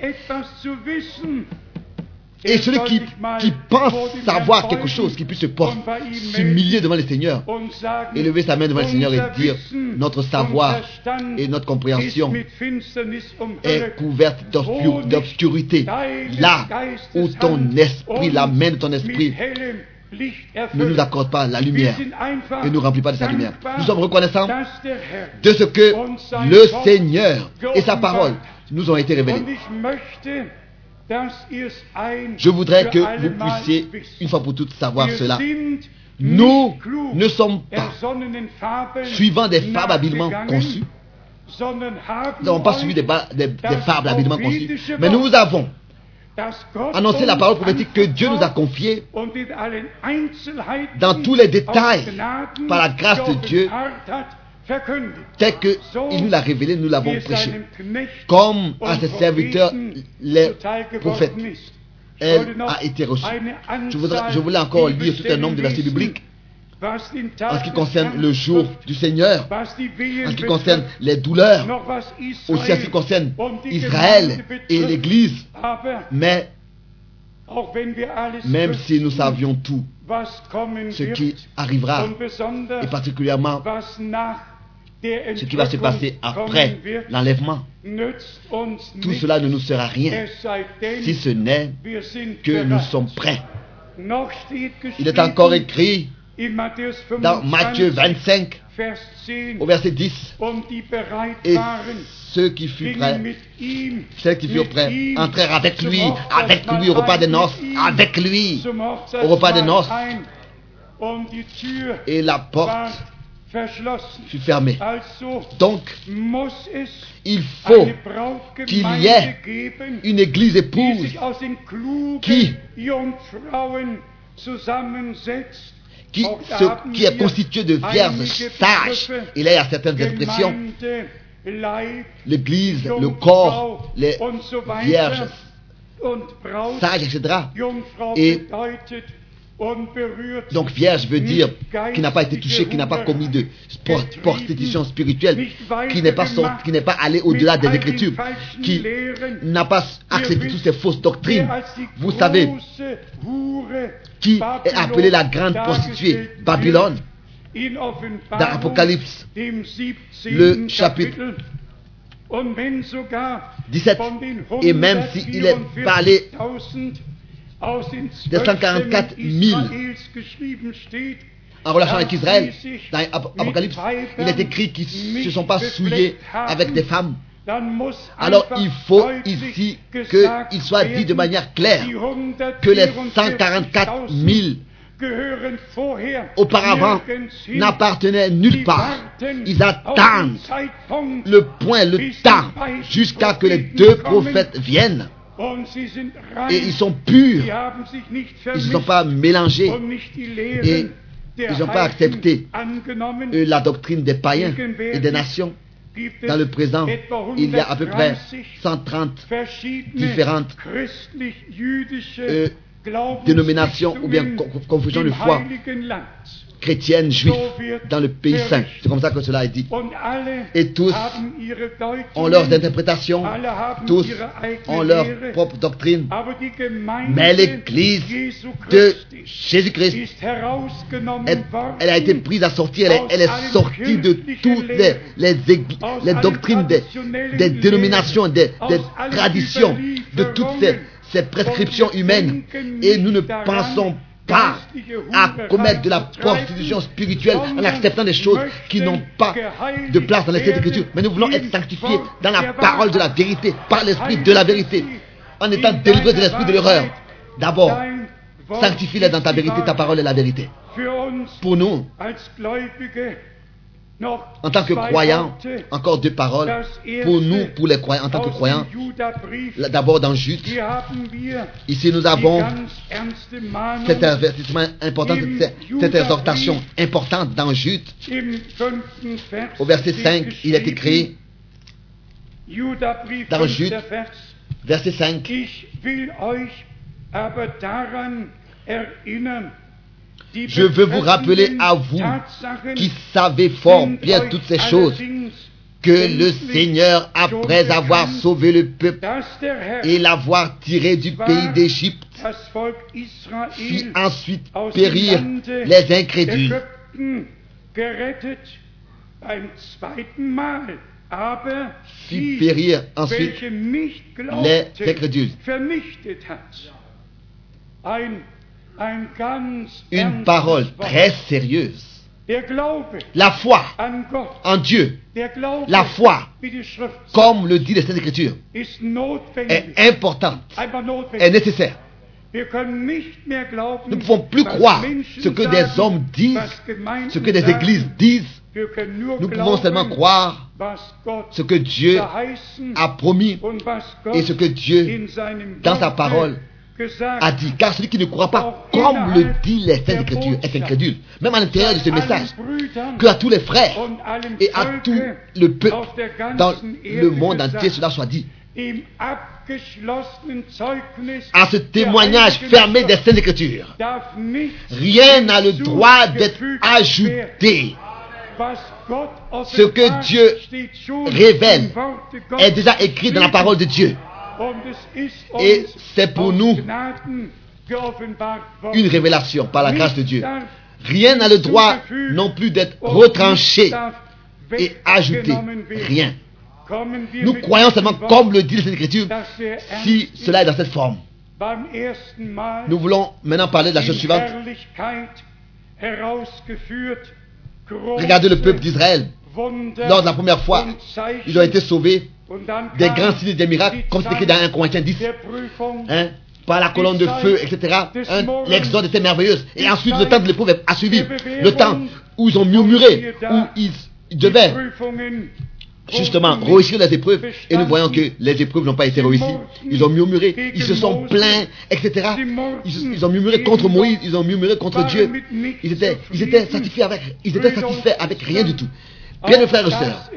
Et celui qui, qui pense savoir quelque chose, qui puisse se porter, s'humilier devant le Seigneur, et lever sa main devant le Seigneur et dire, notre savoir et notre compréhension est couverte d'obscurité. Là où ton esprit, la main de ton esprit ne nous accorde pas la lumière et nous remplit pas de sa lumière. Nous sommes reconnaissants de ce que le Seigneur et sa parole nous ont été révélés. Je voudrais que vous puissiez, une fois pour toutes, savoir cela. Nous ne sommes pas suivant des fables habilement conçues. Nous n'avons pas suivi des, des fables habilement conçues. Mais nous avons annoncer la parole prophétique que Dieu nous a confiée dans tous les détails par la grâce de Dieu tel qu'il nous l'a révélé, nous l'avons prêché. Comme à ses serviteurs, les prophètes. Elle a été reçue. Je, je voulais encore lire tout un nombre de versets bibliques en ce qui concerne le jour du Seigneur, en ce qui concerne les douleurs, aussi en ce qui concerne Israël et l'Église. Mais même si nous savions tout, ce qui arrivera et particulièrement ce qui va se passer après l'enlèvement. Tout cela ne nous sera rien si ce n'est que nous sommes prêts. Il est encore écrit dans Matthieu 25 Vers 10, au verset 10 und die bereit et ceux qui furent prêts, ceux qui furent prêts entrèrent avec lui, avec lui au repas des noces, avec lui. au repas des noces. Tür Et la porte fut fermée. Donc, il faut qu'il y ait une église épouse Qui? Qui, se- qui est wir constituée de vierges sages. Et là, il y a certaines expressions. L'église, le corps, les vierges sages, etc. Et-. Donc vierge veut dire qui n'a pas été touché, qui n'a pas commis de prostitution spirituelle, qui n'est pas, sorti- qui n'est pas allé au-delà des Écritures, qui n'a pas accepté toutes ces fausses doctrines. Vous savez qui est appelée la grande prostituée, Babylone, dans Apocalypse, le chapitre 17. Et même s'il est parlé des 144 000 en relation avec Israël, dans Ap- Apocalypse, il est écrit qu'ils ne se sont pas souillés avec des femmes. Alors il faut ici qu'il soit dit de manière claire que les 144 000 auparavant n'appartenaient nulle part. Ils attendent le point, le temps, jusqu'à que les deux prophètes viennent. Et ils sont purs. Ils ne sont pas mélangés. et ils n'ont pas accepté La doctrine des païens et des nations. Dans le présent, il y a à peu près 130 différentes euh, dénominations ou bien co- confusions de foi chrétiennes, juives dans le pays saint. C'est comme ça que cela est dit. Et tous ont leurs interprétations, tous ont leur propre doctrine. Mais l'Église de Jésus-Christ, elle, elle a été prise à sortir, elle est, elle est sortie de toutes les, les, égl- les doctrines des, des dénominations, des, des traditions, de toutes ces, ces prescriptions humaines. Et nous ne pensons pas à commettre de la prostitution spirituelle en acceptant des choses qui n'ont pas de place dans les Saintes Écritures. Mais nous voulons être sanctifiés dans la parole de la vérité, par l'esprit de la vérité, en étant délivrés de l'esprit de l'erreur. D'abord, sanctifie-les dans ta vérité, ta parole est la vérité. Pour nous, en tant que croyants, encore deux paroles. Pour nous, pour les croyants, en tant que croyants, d'abord dans Jude, ici nous avons cet avertissement important, cette exhortation importante dans Jude. Au verset 5, il est écrit, dans Jude, verset 5, Je veux vous rappeler à vous qui savez fort bien toutes ces choses, que le Seigneur, après avoir sauvé le peuple et l'avoir tiré du pays d'Égypte, fit ensuite périr les incrédules. Fit périr ensuite les incrédules. Une parole très sérieuse. La foi en Dieu, la foi, comme le dit les Saintes Écritures, est importante, einfach est notwendig. nécessaire. Nous ne pouvons plus croire ce que des hommes disent, ce que des églises disent. Nous pouvons seulement croire ce que Dieu a promis et ce que Dieu dans sa parole a dit. Car celui qui ne croit pas, comme le dit les Saintes Écritures, est incrédule. Même à l'intérieur de ce message, que à tous les frères et à tout le peuple dans le monde entier, cela soit dit. À ce témoignage fermé des Saintes Écritures, rien n'a le droit d'être ajouté. Ce que Dieu révèle est déjà écrit dans la parole de Dieu. Et c'est pour nous, une révélation par la grâce de Dieu. Rien n'a le droit non plus d'être retranché et ajouté. Rien. Nous croyons seulement, comme le dit das sehr si cela est dans cette forme. Nous voulons maintenant parler de la chose suivante. Regardez le peuple d'Israël. Lors de la première fois, ils ont été sauvés des grands signes des miracles, comme c'est écrit dans 1 Corinthiens 10. der Prüfung, Hein, par la colonne de feu, etc. Hein, L'exode était merveilleux. Et ensuite, le temps de l'épreuve a suivi. Le temps où ils ont murmuré, où ils devaient justement réussir les épreuves. Et nous voyons que les épreuves n'ont pas été réussies. Ils ont murmuré, ils se sont plaints, etc. Ils, ils ont murmuré contre Moïse, ils ont murmuré contre Dieu. Ils étaient, ils étaient satisfaits avec, ils étaient satisfaits avec rien du tout. Bien mes frères et sœurs,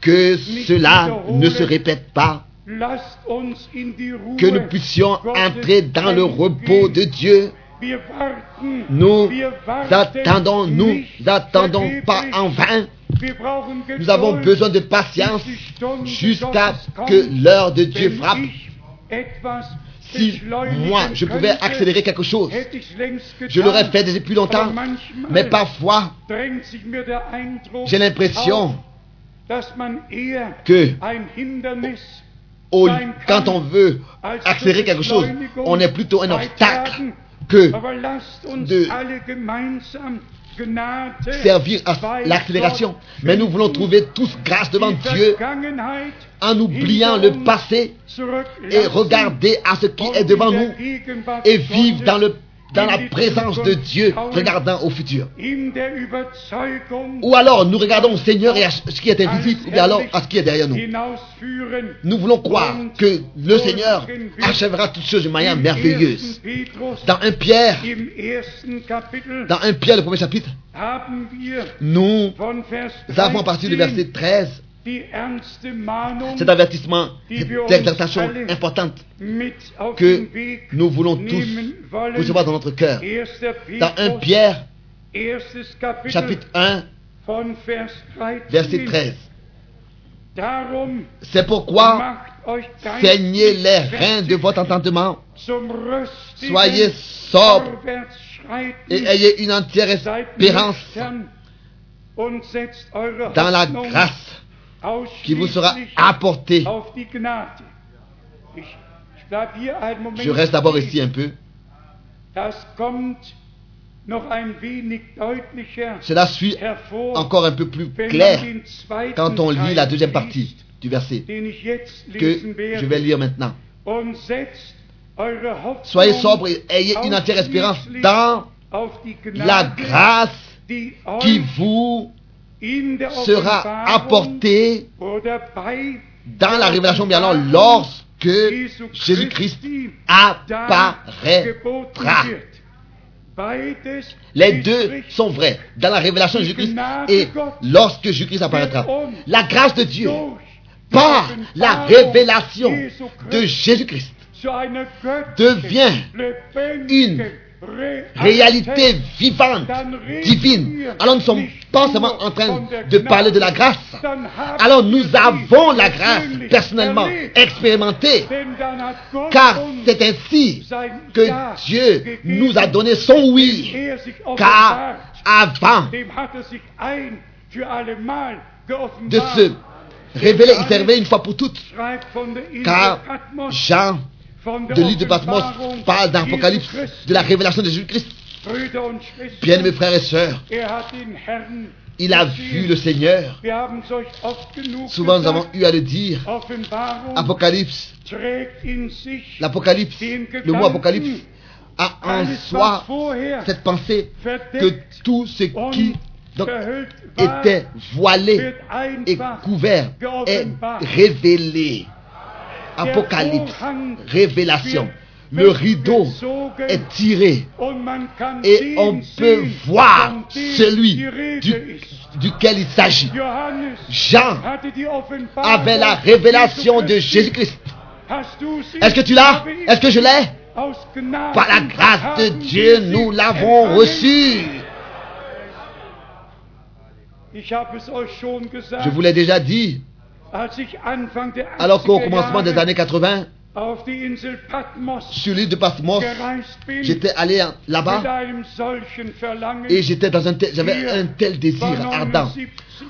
que cela ne se répète pas, que nous puissions entrer dans le repos de Dieu. Nous attendons, nous nicht attendons pas en vain. Nous avons besoin de patience jusqu'à que l'heure de Dieu frappe. Si moi, je pouvais accélérer quelque chose, je l'aurais fait depuis Aber longtemps. Mais parfois, j'ai l'impression que au- quand on veut accélérer quelque chose, on est plutôt un obstacle que de servir à l'accélération. Mais nous voulons trouver tous grâce devant die Dieu en oubliant le passé et regarder à ce qui est devant nous et vivre dans, le, dans la présence de Dieu, regardant au futur. Ou alors nous regardons au Seigneur et à ce qui est invisible, ou alors à ce qui est derrière nous. Nous voulons croire que le Seigneur achèvera toutes choses de manière merveilleuse. 1. Petrus, Dans 1 Pierre, dans 1 Pierre, le premier chapitre, nous avons à partir du 13 verset 13 die ernste Mahnung cet avertissement, cette exhortation importante que nous voulons tous recevoir dans notre cœur. 1. Dans 1 Petrus, Pierre, chapitre 1, von Vers 13. verset 13. Darum C'est pourquoi saignez les reins de votre entendement, soyez sobres et ayez une entière espérance dans la grâce qui vous sera Moment Je reste d'abord ici un peu. Cela suit encore un peu plus clair quand on lit la deuxième partie du verset que je vais lire maintenant. Soyez sobres et ayez une entière espérance dans la grâce qui vous sera bei dans la révélation, bien lorsque Jésus-Christ apparaîtra. Les deux sont vrais. Dans la révélation de Jésus-Christ et lorsque Jésus-Christ apparaîtra. La grâce de Dieu par la révélation de Jésus-Christ devient une réalité vivante, divine. Alors nous ne sommes pas seulement en train de parler de la grâce. Alors nous avons la grâce personnellement expérimentée, car c'est ainsi que Dieu nous a donné son oui. Car avant de se révéler, il s'est révélé une fois pour toutes. Car Jean de l'île de Patmos parle Christi. de la révélation de Jésus-Christ. Bien mes frères et sœurs, er il a vu le Seigneur. Souvent nous avons eu à le dire. Apocalypse, l'Apocalypse, le mot Apocalypse a en soi cette pensée que tout ce qui donc, était voilé et couvert est révélé. Apocalypse, révélation. Le rideau est tiré et on peut voir celui du- duquel il s'agit. Jean avait la révélation de. Jésus-Christ. Est-ce que tu l'as? Est-ce que je l'ai? Par la grâce de Dieu, nous l'avons reçu. Je vous l'ai déjà dit, alors qu'au 80er commencement des années 80, auf die Insel Patmos sur l'île de Patmos. J'étais allé là-bas et j'étais dans un j'avais un tel désir ardent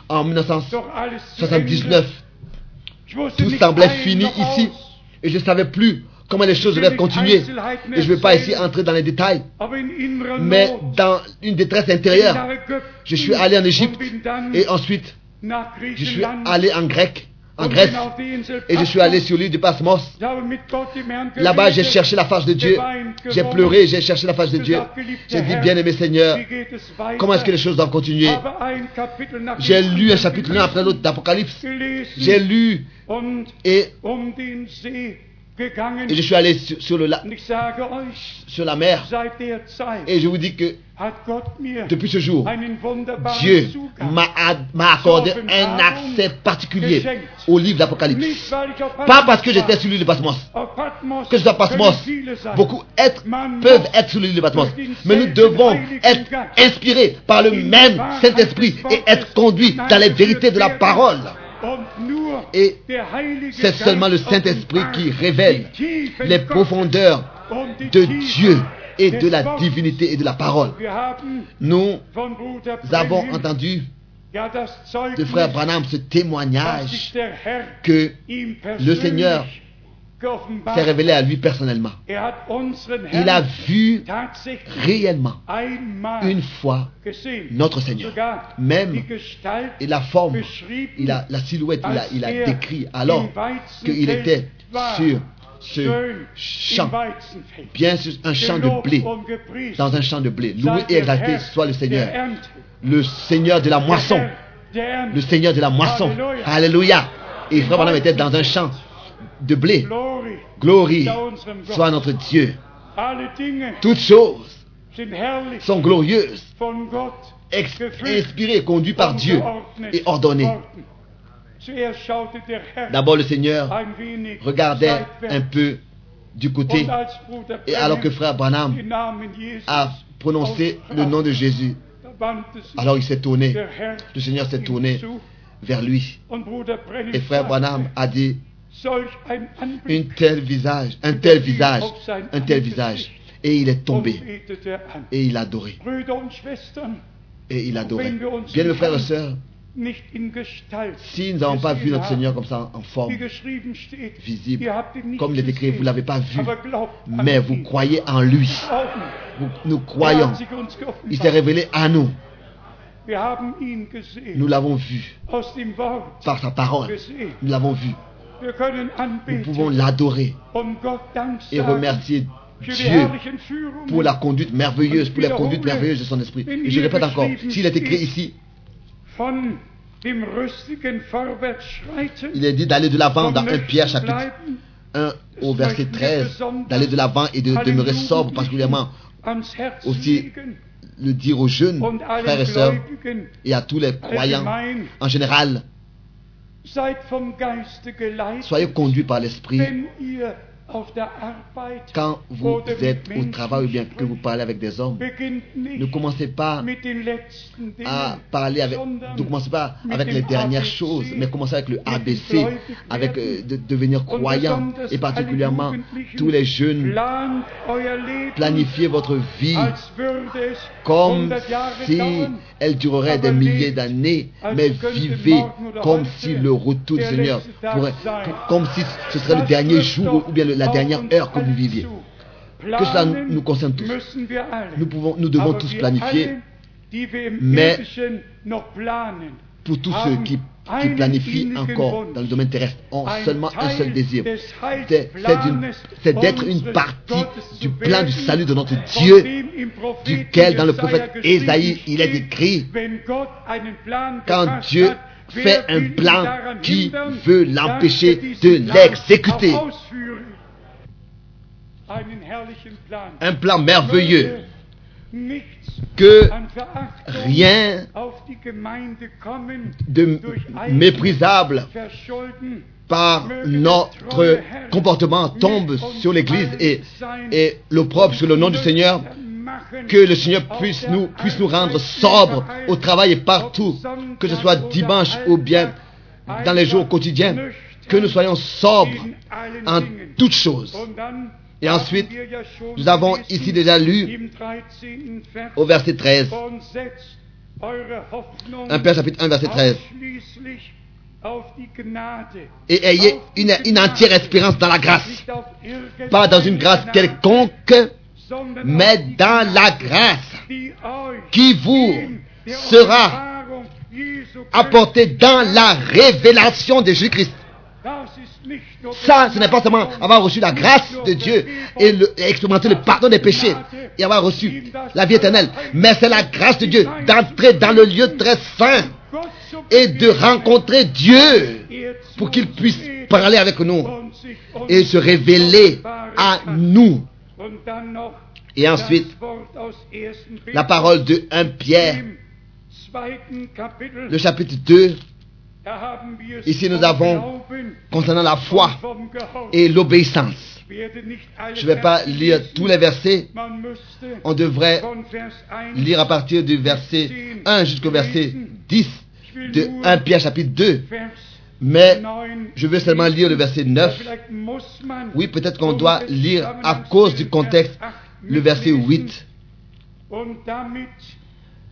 79, en doch alles zu 1979. Ende. Ich wusste Tout semblait fini ici et je ne savais plus comment les choses devaient continuer. Et je ne vais pas ici entrer dans les détails, mais dans une détresse intérieure, je suis allé en Égypte et ensuite je suis allé en Grec, en Grèce, et je suis allé sur l'île de Herrn Là-bas, j'ai cherché la face de Dieu. J'ai pleuré, j'ai cherché la face de Dieu. J'ai dit, bien-aimé Seigneur, comment est-ce que les choses doivent continuer? J'ai lu un chapitre l'un après l'autre d'Apocalypse. J'ai lu et, et je suis allé sur, sur le la- sur la mer. Et je vous dis que depuis ce jour, Dieu m'a accordé un accès particulier au livre d'Apocalypse. Pas parce que j'étais sur l'île de Patmos. Que je sois Patmos, beaucoup être, peuvent être sur l'île de Patmos. Mais nous devons être inspirés par le même Saint-Esprit et être conduits dans les vérités de la parole. Et c'est seulement le Saint-Esprit qui révèle les profondeurs de Dieu et de la divinité et de la parole. Nous avons entendu de frère Branham ce témoignage que le Seigneur s'est révélé à lui personnellement. Er Il a vu réellement une fois notre Seigneur. Même et la forme, il a, la silhouette, il a, als il a décrit alors qu'il était sur ce champ, bien sur un champ de blé, dans un champ de blé. Loué et exalté soit le Seigneur, le Seigneur de la moisson, le Seigneur de la moisson. Alléluia. Alléluia. Et frère Branham était dans un champ de blé. Glorie soit notre Dieu. Toutes choses sont glorieuses, inspirées, conduites par Dieu et ordonnées. D'abord, le Seigneur regardait un peu du côté et alors que frère Branham a prononcé le nom de Jésus, alors il s'est tourné, le Seigneur s'est tourné vers lui. Et frère Branham a dit, un tel visage, un tel visage, un tel visage. Et il est tombé et il a adoré. Et il a adoré. Bien, mes frères et sœurs, si nous n'avons pas vu notre Seigneur comme ça en forme visible, comme il est écrit, vous ne l'avez pas vu, mais vous croyez en lui. Nous Er croyons. Il s'est révélé à nous. Nous l'avons vu par sa parole. Nous l'avons vu. Nous pouvons l'adorer et remercier Dieu pour la conduite merveilleuse, pour la conduite merveilleuse de son esprit. Et je répète encore, s'il est écrit ici, il est dit d'aller de l'avant dans 1 Pierre chapitre bleiben, 1 au verset 13, d'aller de l'avant et de demeurer sobre, particulièrement aussi le dire aux jeunes frères et sœurs et à tous les croyants en général, soyez conduits par l'esprit quand vous êtes au travail ou bien que vous parlez avec des hommes. Ne commencez pas à parler avec, ne commencez pas avec les dernières choses, mais commencez avec le ABC, avec euh, de devenir croyant et particulièrement tous les jeunes, planifiez votre vie comme 100 Jahre si elle durerait des milliers d'années, mais vivez comme si le retour du Seigneur pourrait, comme si ce serait le dernier jour ou bien le- la dernière heure que vous viviez. Que cela nous concerne tous. Nous pouvons, nous devons tous planifier. Mais Pour tous ceux qui, qui planifient encore dans le domaine terrestre, ont seulement un seul désir. C'est d'être une partie du plan du salut de notre Dieu, duquel dans le prophète Ésaïe il est écrit, quand Dieu fait un plan qui veut l'empêcher er de l'exécuter. Un plan merveilleux. Que rien de méprisable par notre comportement tombe sur l'Église et, et l'opprobre sur le nom du Seigneur, que le Seigneur puisse nous, puisse nous rendre sobres au travail et partout, que ce soit dimanche ou bien dans les jours quotidiens, que nous soyons sobres en toutes choses. Et ensuite, Nous avons ici déjà lu im 13. Vers au verset 13, und setzt eure Hoffnung 1 Pierre chapitre 1 verset 13, ausschließlich auf die Gnade, et ayez une, une entière espérance dans la grâce, pas dans une grâce quelconque, mais dans la grâce qui vous sera apportée dans la révélation de Jésus-Christ. Ça, ce n'est pas seulement avoir reçu la grâce de Dieu et, expérimenter le pardon des péchés et avoir reçu la vie éternelle, mais c'est la grâce de Dieu d'entrer dans le lieu très saint et de rencontrer Dieu pour qu'il puisse parler avec nous et se révéler à nous. Et ensuite, das Wort aus 1. la parole de 1 Pierre, le chapitre 2, Ici, nous avons concernant la foi et l'obéissance. Je ne vais pas lire tous les versets. On devrait von Vers 1 lire à partir du verset 1 jusqu'au verset 10 de 1 Pierre chapitre 2. Vers Mais 9 je veux seulement lire le verset 9. Vielleicht muss man Oui, peut-être qu'on um doit lire à cause du contexte Vers 8 le verset mitlesen 8. und damit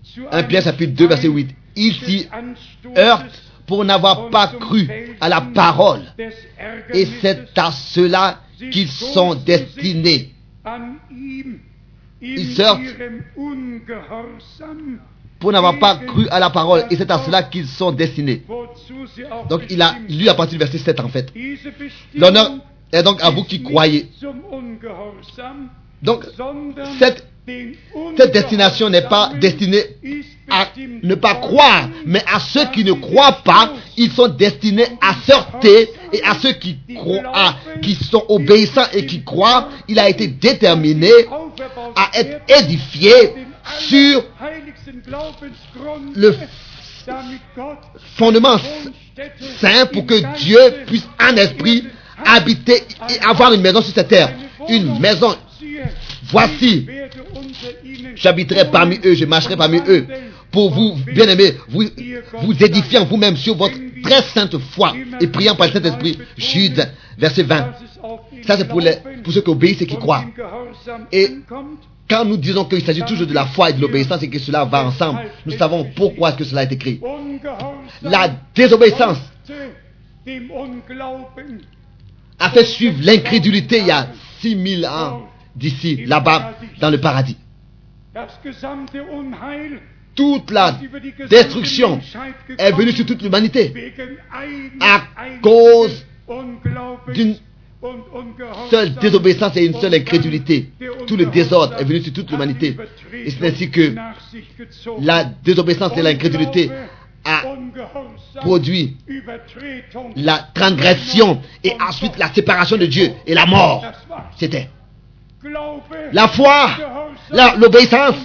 zu 1 Pierre chapitre 2 verset Teil 8. Il s'y des Anstoßes heurte pour n'avoir pas cru à la parole. Et c'est à cela qu'ils sont destinés. Ils sortent Pour n'avoir pas cru à la parole. Et c'est à cela qu'ils sont destinés. Donc il a lu à partir du verset 7 en fait. L'honneur est donc à vous qui croyez. Donc cette, cette destination n'est pas destinée à ne pas croire, mais à ceux qui ne croient pas, ils sont destinés à sortir et à ceux qui croient, qui sont obéissants et qui croient, il a été déterminé à être édifié sur le fondement saint pour que Dieu puisse en esprit habiter et avoir une maison sur cette terre. Une maison. Voici, j'habiterai parmi eux, je marcherai parmi eux. Pour vous, bien-aimés, vous, vous édifiant vous-même sur votre très sainte foi et priant par le Saint-Esprit. Jude, verset 20. dass es auf den Ça, c'est pour, les, pour ceux qui obéissent et qui croient. Et quand nous disons qu'il s'agit toujours de la foi et de l'obéissance et que cela va ensemble, nous savons pourquoi est-ce que cela est écrit. La désobéissance a fait suivre l'incrédulité il y a 6000 ans d'ici, là-bas, dans le paradis. Toute la destruction est venue sur toute l'humanité à cause d'une seule désobéissance et une seule incrédulité. Tout le désordre est venu sur toute l'humanité. Et c'est ainsi que la désobéissance et l'incrédulité a produit la transgression et ensuite la séparation de Dieu et la mort. C'était la foi, l'obéissance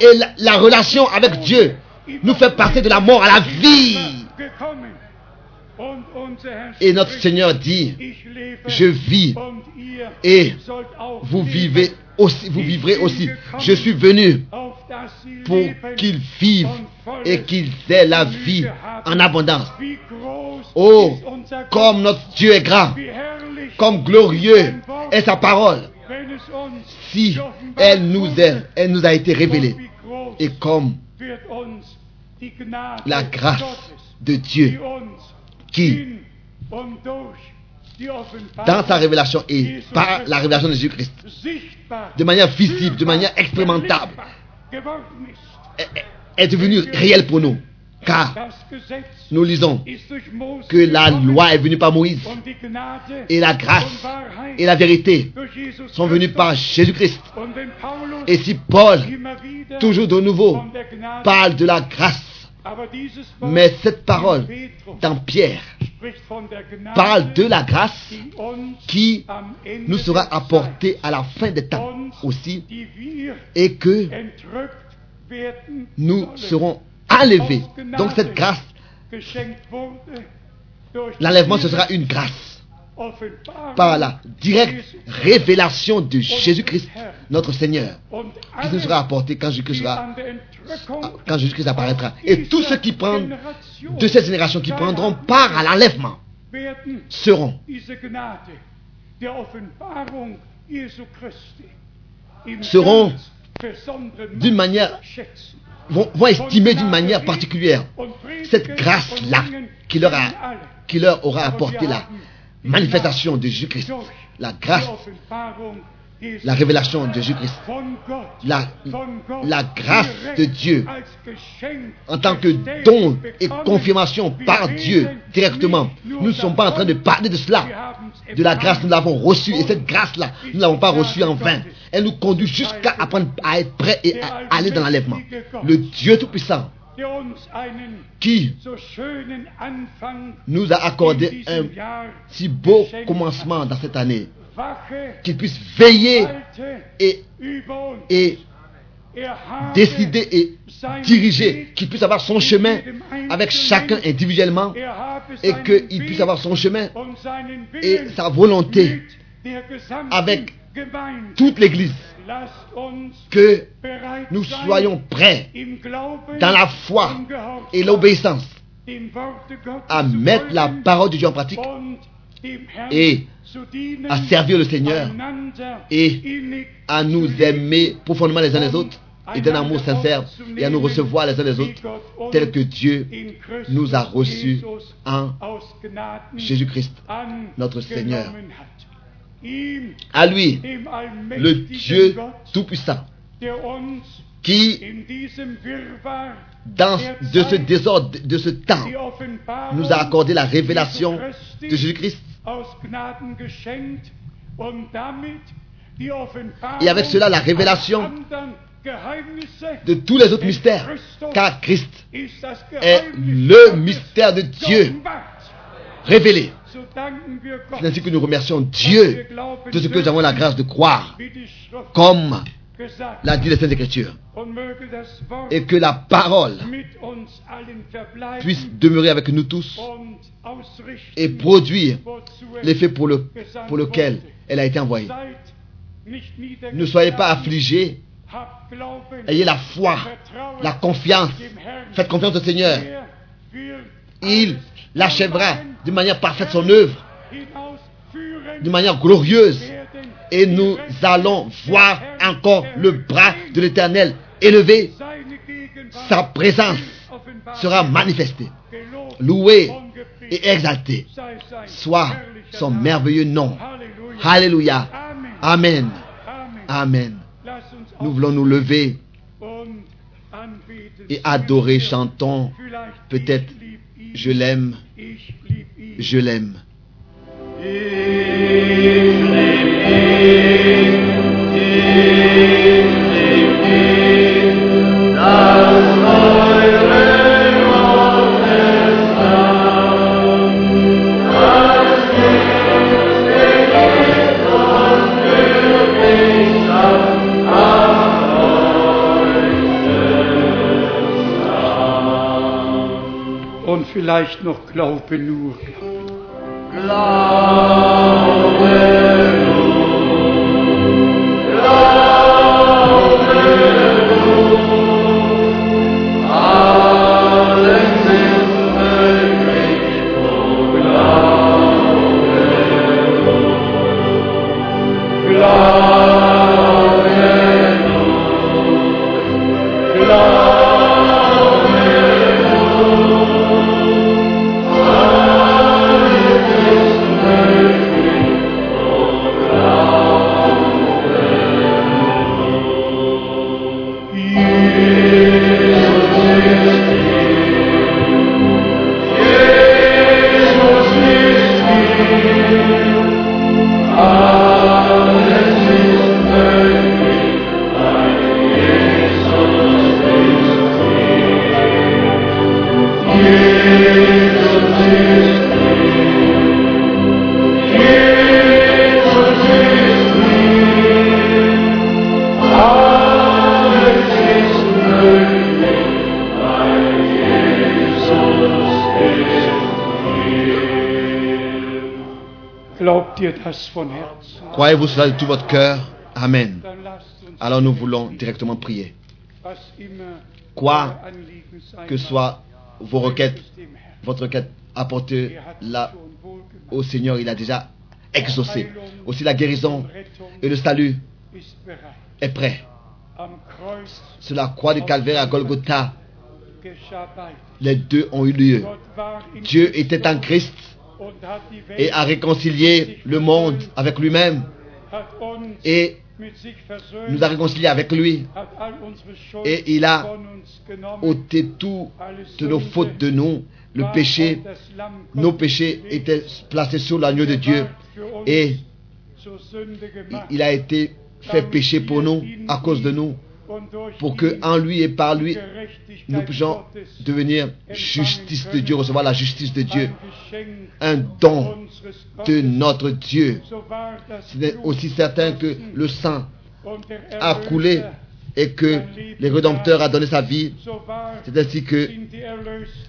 et la, la relation avec Dieu nous fait passer de la mort à la vie. Et notre Seigneur dit, je vis et vous vivez aussi, vous vivrez aussi. Je suis venu pour qu'ils vivent et qu'ils aient la vie en abondance. Oh, comme notre Dieu est grand, comme glorieux est sa parole, si elle nous est, elle nous a été révélée. Et comme la grâce de die Dieu qui, dans sa révélation et par la révélation de Jésus-Christ, de manière visible, de manière expérimentable, est devenue réelle pour nous. Car nous lisons que la loi est venue par Moïse et la grâce et la vérité sont venues par Jésus-Christ. Et si Paul, toujours de nouveau, parle de la grâce, dieses Wort mais cette parole dans Pierre parle de la grâce qui nous sera apportée à la fin des temps aussi et que nous serons Donc cette grâce, l'enlèvement ce sera une grâce. Par la directe révélation de Jésus-Christ, notre Seigneur, qui nous sera apportée quand Jésus-Christ apparaîtra. Et tous ceux qui prennent de cette génération qui prendront part à l'enlèvement seront Seront d'une manière-. Vont, estimer d'une manière particulière cette grâce-là qui leur, a- qui leur aura apporté la manifestation de Jésus-Christ, la grâce, la révélation de Jésus-Christ, la, grâce de Dieu en tant que don et confirmation par Dieu directement. Nous ne sommes pas en train de parler de cela. De la grâce, nous l'avons reçue. Et cette grâce-là, nous ne l'avons pas reçue en vain. Elle nous conduit jusqu'à apprendre à être prêt et à aller dans l'enlèvement. Le Dieu Tout-Puissant qui nous a accordé un si beau commencement dans cette année, qu'il puisse veiller et, et Er décider et diriger, qu'il puisse avoir son chemin avec chacun individuellement et qu'il puisse avoir son chemin et sa volonté avec toute l'Église. Que nous soyons prêts dans la foi et l'obéissance à mettre la parole de Dieu en pratique et à servir le Seigneur et à nous aimer profondément les uns les autres et d'un amour sincère et à nous recevoir les uns les autres tel que Dieu nous a reçus en Jésus-Christ, notre Seigneur. À lui, le Dieu Tout-Puissant, qui, dans de ce désordre, de ce temps, nous a accordé la révélation de Jésus-Christ Et avec cela, la révélation de tous les autres mystères, car Christ est le mystère de Dieu révélé. C'est ainsi que nous remercions Dieu de ce que nous avons la grâce de croire, comme l'a dit les Saintes Écritures, et que la parole puisse demeurer avec nous tous et produire l'effet pour, le, pour lequel elle a été envoyée. Ne soyez pas affligés, ayez la foi, la confiance, faites confiance au Seigneur. Er Il l'achèvera de manière parfaite son œuvre, de manière glorieuse, et nous allons voir encore le bras de l'Éternel élevé, sa présence sera manifestée, louée et exaltée. Soit son merveilleux nom. Alléluia. Amen. Amen. Nous voulons nous lever et adorer, chantons. Peut-être, Je l'aime, je l'aime. Vielleicht noch Glaube nur. Glaubt Hallelujah. Croyez-vous cela de tout votre cœur? Amen. Alors nous voulons directement prier. Quoi que soient vos requêtes, votre requête, apportez hat la schon wohl gemacht. au Seigneur. Il a déjà exaucé. Aussi la guérison et le salut est prêt. Sur la croix du calvaire à Golgotha, les deux ont eu lieu. Dieu était en Christ et a réconcilié le monde avec lui-même. Et nous a réconciliés avec lui. Et il a ôté tout Alle de nos fautes de nous. Le péché, nos péchés étaient placés sur l'agneau de Dieu. Et il a été fait péché pour nous, à cause de nous, pour que en lui et par lui, nous puissions devenir justice de Dieu, recevoir la justice de Dieu, un don de notre Dieu. C'est aussi certain que le sang a coulé et que le Rédempteur a donné sa vie. C'est ainsi que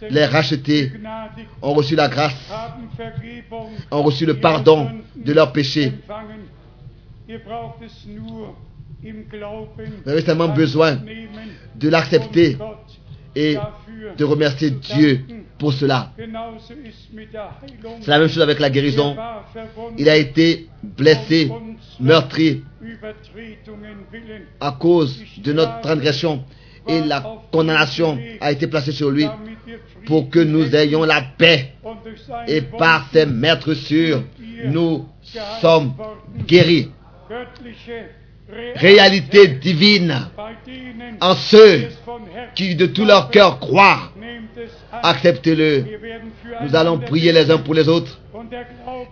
les rachetés ont reçu la grâce, ont reçu le pardon de leurs péchés. Vous avez seulement besoin de l'accepter et de remercier Dieu pour cela. C'est la même chose avec la guérison. Il a été blessé, meurtri à cause de notre transgression et la condamnation a été placée sur lui pour que nous ayons la paix et par ses maîtres sûrs, nous sommes guéris. Réalité divine en ceux qui de tout leur cœur croient. Acceptez-le. Nous allons prier les uns pour les autres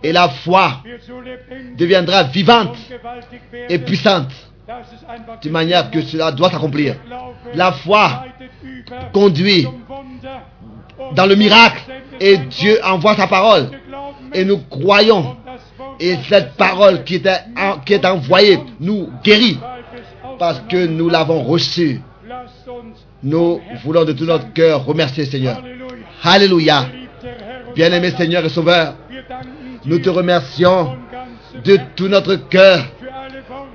et la foi deviendra vivante et puissante de manière que cela doit s'accomplir. La foi conduit dans le miracle et Dieu envoie sa parole et nous croyons et cette parole qui, qui est envoyée nous guérit parce que nous l'avons reçue. Nous voulons de tout notre cœur remercier Seigneur. Alléluia. Bien-aimé Seigneur et Sauveur, nous te remercions de tout notre cœur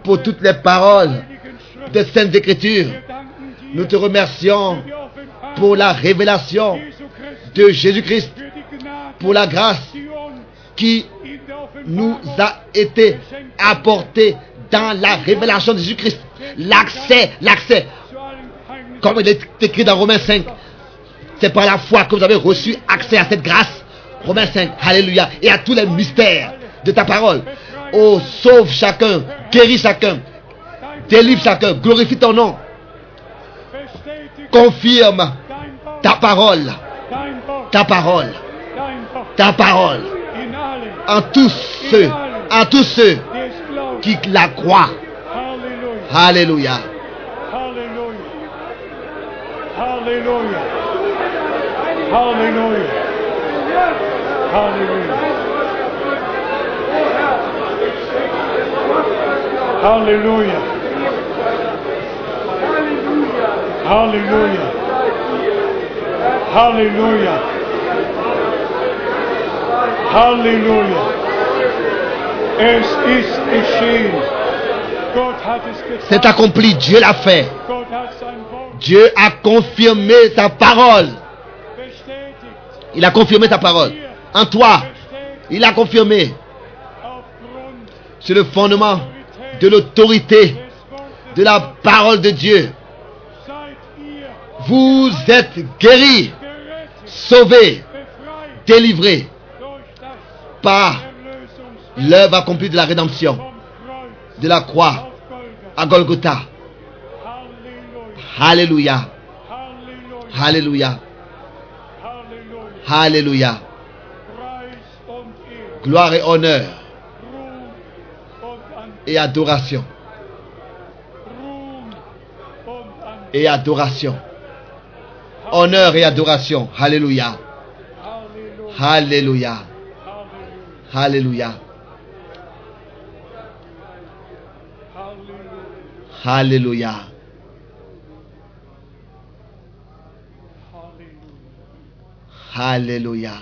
pour toutes les paroles des Saintes Écritures. Nous te remercions pour la révélation de Jésus-Christ, pour la grâce qui nous a été apportée dans la révélation de Jésus-Christ. L'accès, l'accès, comme il est écrit dans Romains 5, c'est par la foi que vous avez reçu accès à cette grâce. Romains 5, Alléluia, et à tous les mystères de ta parole. Oh, sauve chacun, guéris chacun, délivre chacun, glorifie ton nom, confirme ta parole, ta parole, dein Wort ta parole, en tous ceux, en tous ceux qui la croient. Halleluja, Alléluia. Halleluja, Halleluja, Halleluja, Halleluja. Halleluja. Halleluja. Es ist geschehen. C'est accompli, Dieu l'a fait. Dieu a confirmé sa parole. Il a confirmé sa parole. En toi, il a confirmé sur le fondement de l'autorité de la parole de Dieu. Vous êtes guéris, sauvés, délivrés das par l'œuvre accomplie de la rédemption, de la croix à Golgotha. Alléluia. Alléluia. Alléluia. Gloire et honneur et adoration. Et adoration. Honneur et adoration. Alléluia. Alléluia. Alléluia. Alléluia. Alléluia.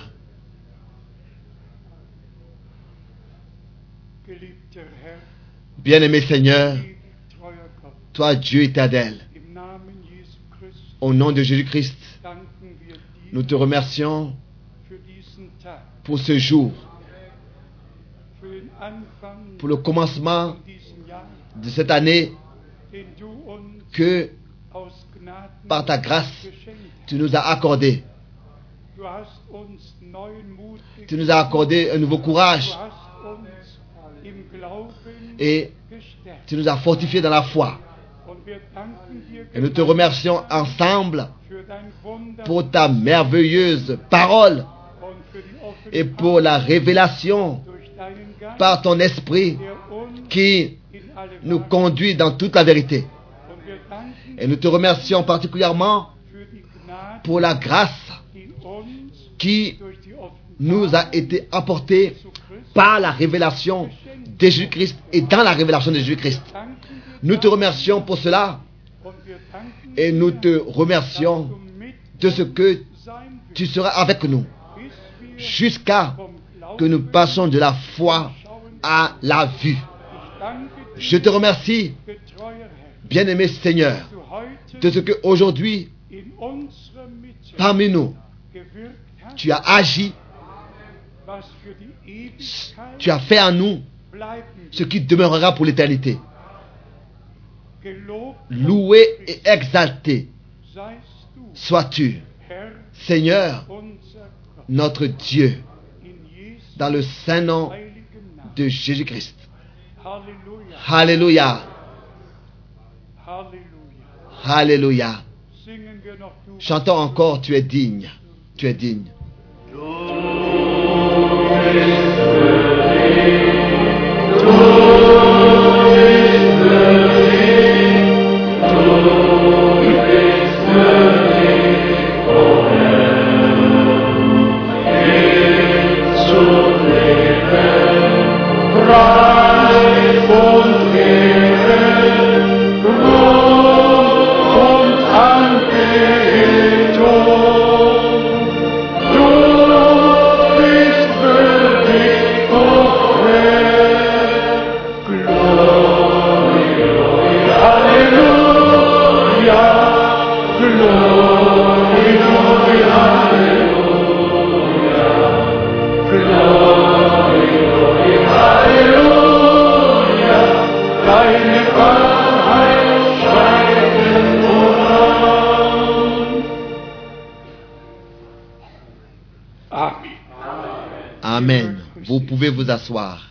Bien-aimé Seigneur, toi Dieu éternel, au nom de Jésus-Christ, nous te remercions pour ce jour, pour le commencement de cette année que par ta grâce tu nous as accordé. Tu nous as accordé un nouveau courage et tu nous as fortifiés dans la foi. Et nous te remercions ensemble pour ta merveilleuse parole et pour la révélation par ton esprit qui nous conduit dans toute la vérité. Et nous te remercions particulièrement pour la grâce qui nous a été apportée par la révélation de Jésus-Christ et dans la révélation de Jésus-Christ. Nous te remercions pour cela et nous te remercions de ce que tu seras avec nous jusqu'à que nous passions de la foi à la vue. Je te remercie, bien-aimé Seigneur, de ce que aujourd'hui, parmi nous, tu as agi, tu as fait en nous ce qui demeurera pour l'éternité. Loué et exalté sois-tu, Seigneur, notre Dieu, dans le saint nom de Jésus-Christ. Alléluia. Alléluia. Chantons encore, tu es digne, tu es digne. Pouvez vous asseoir.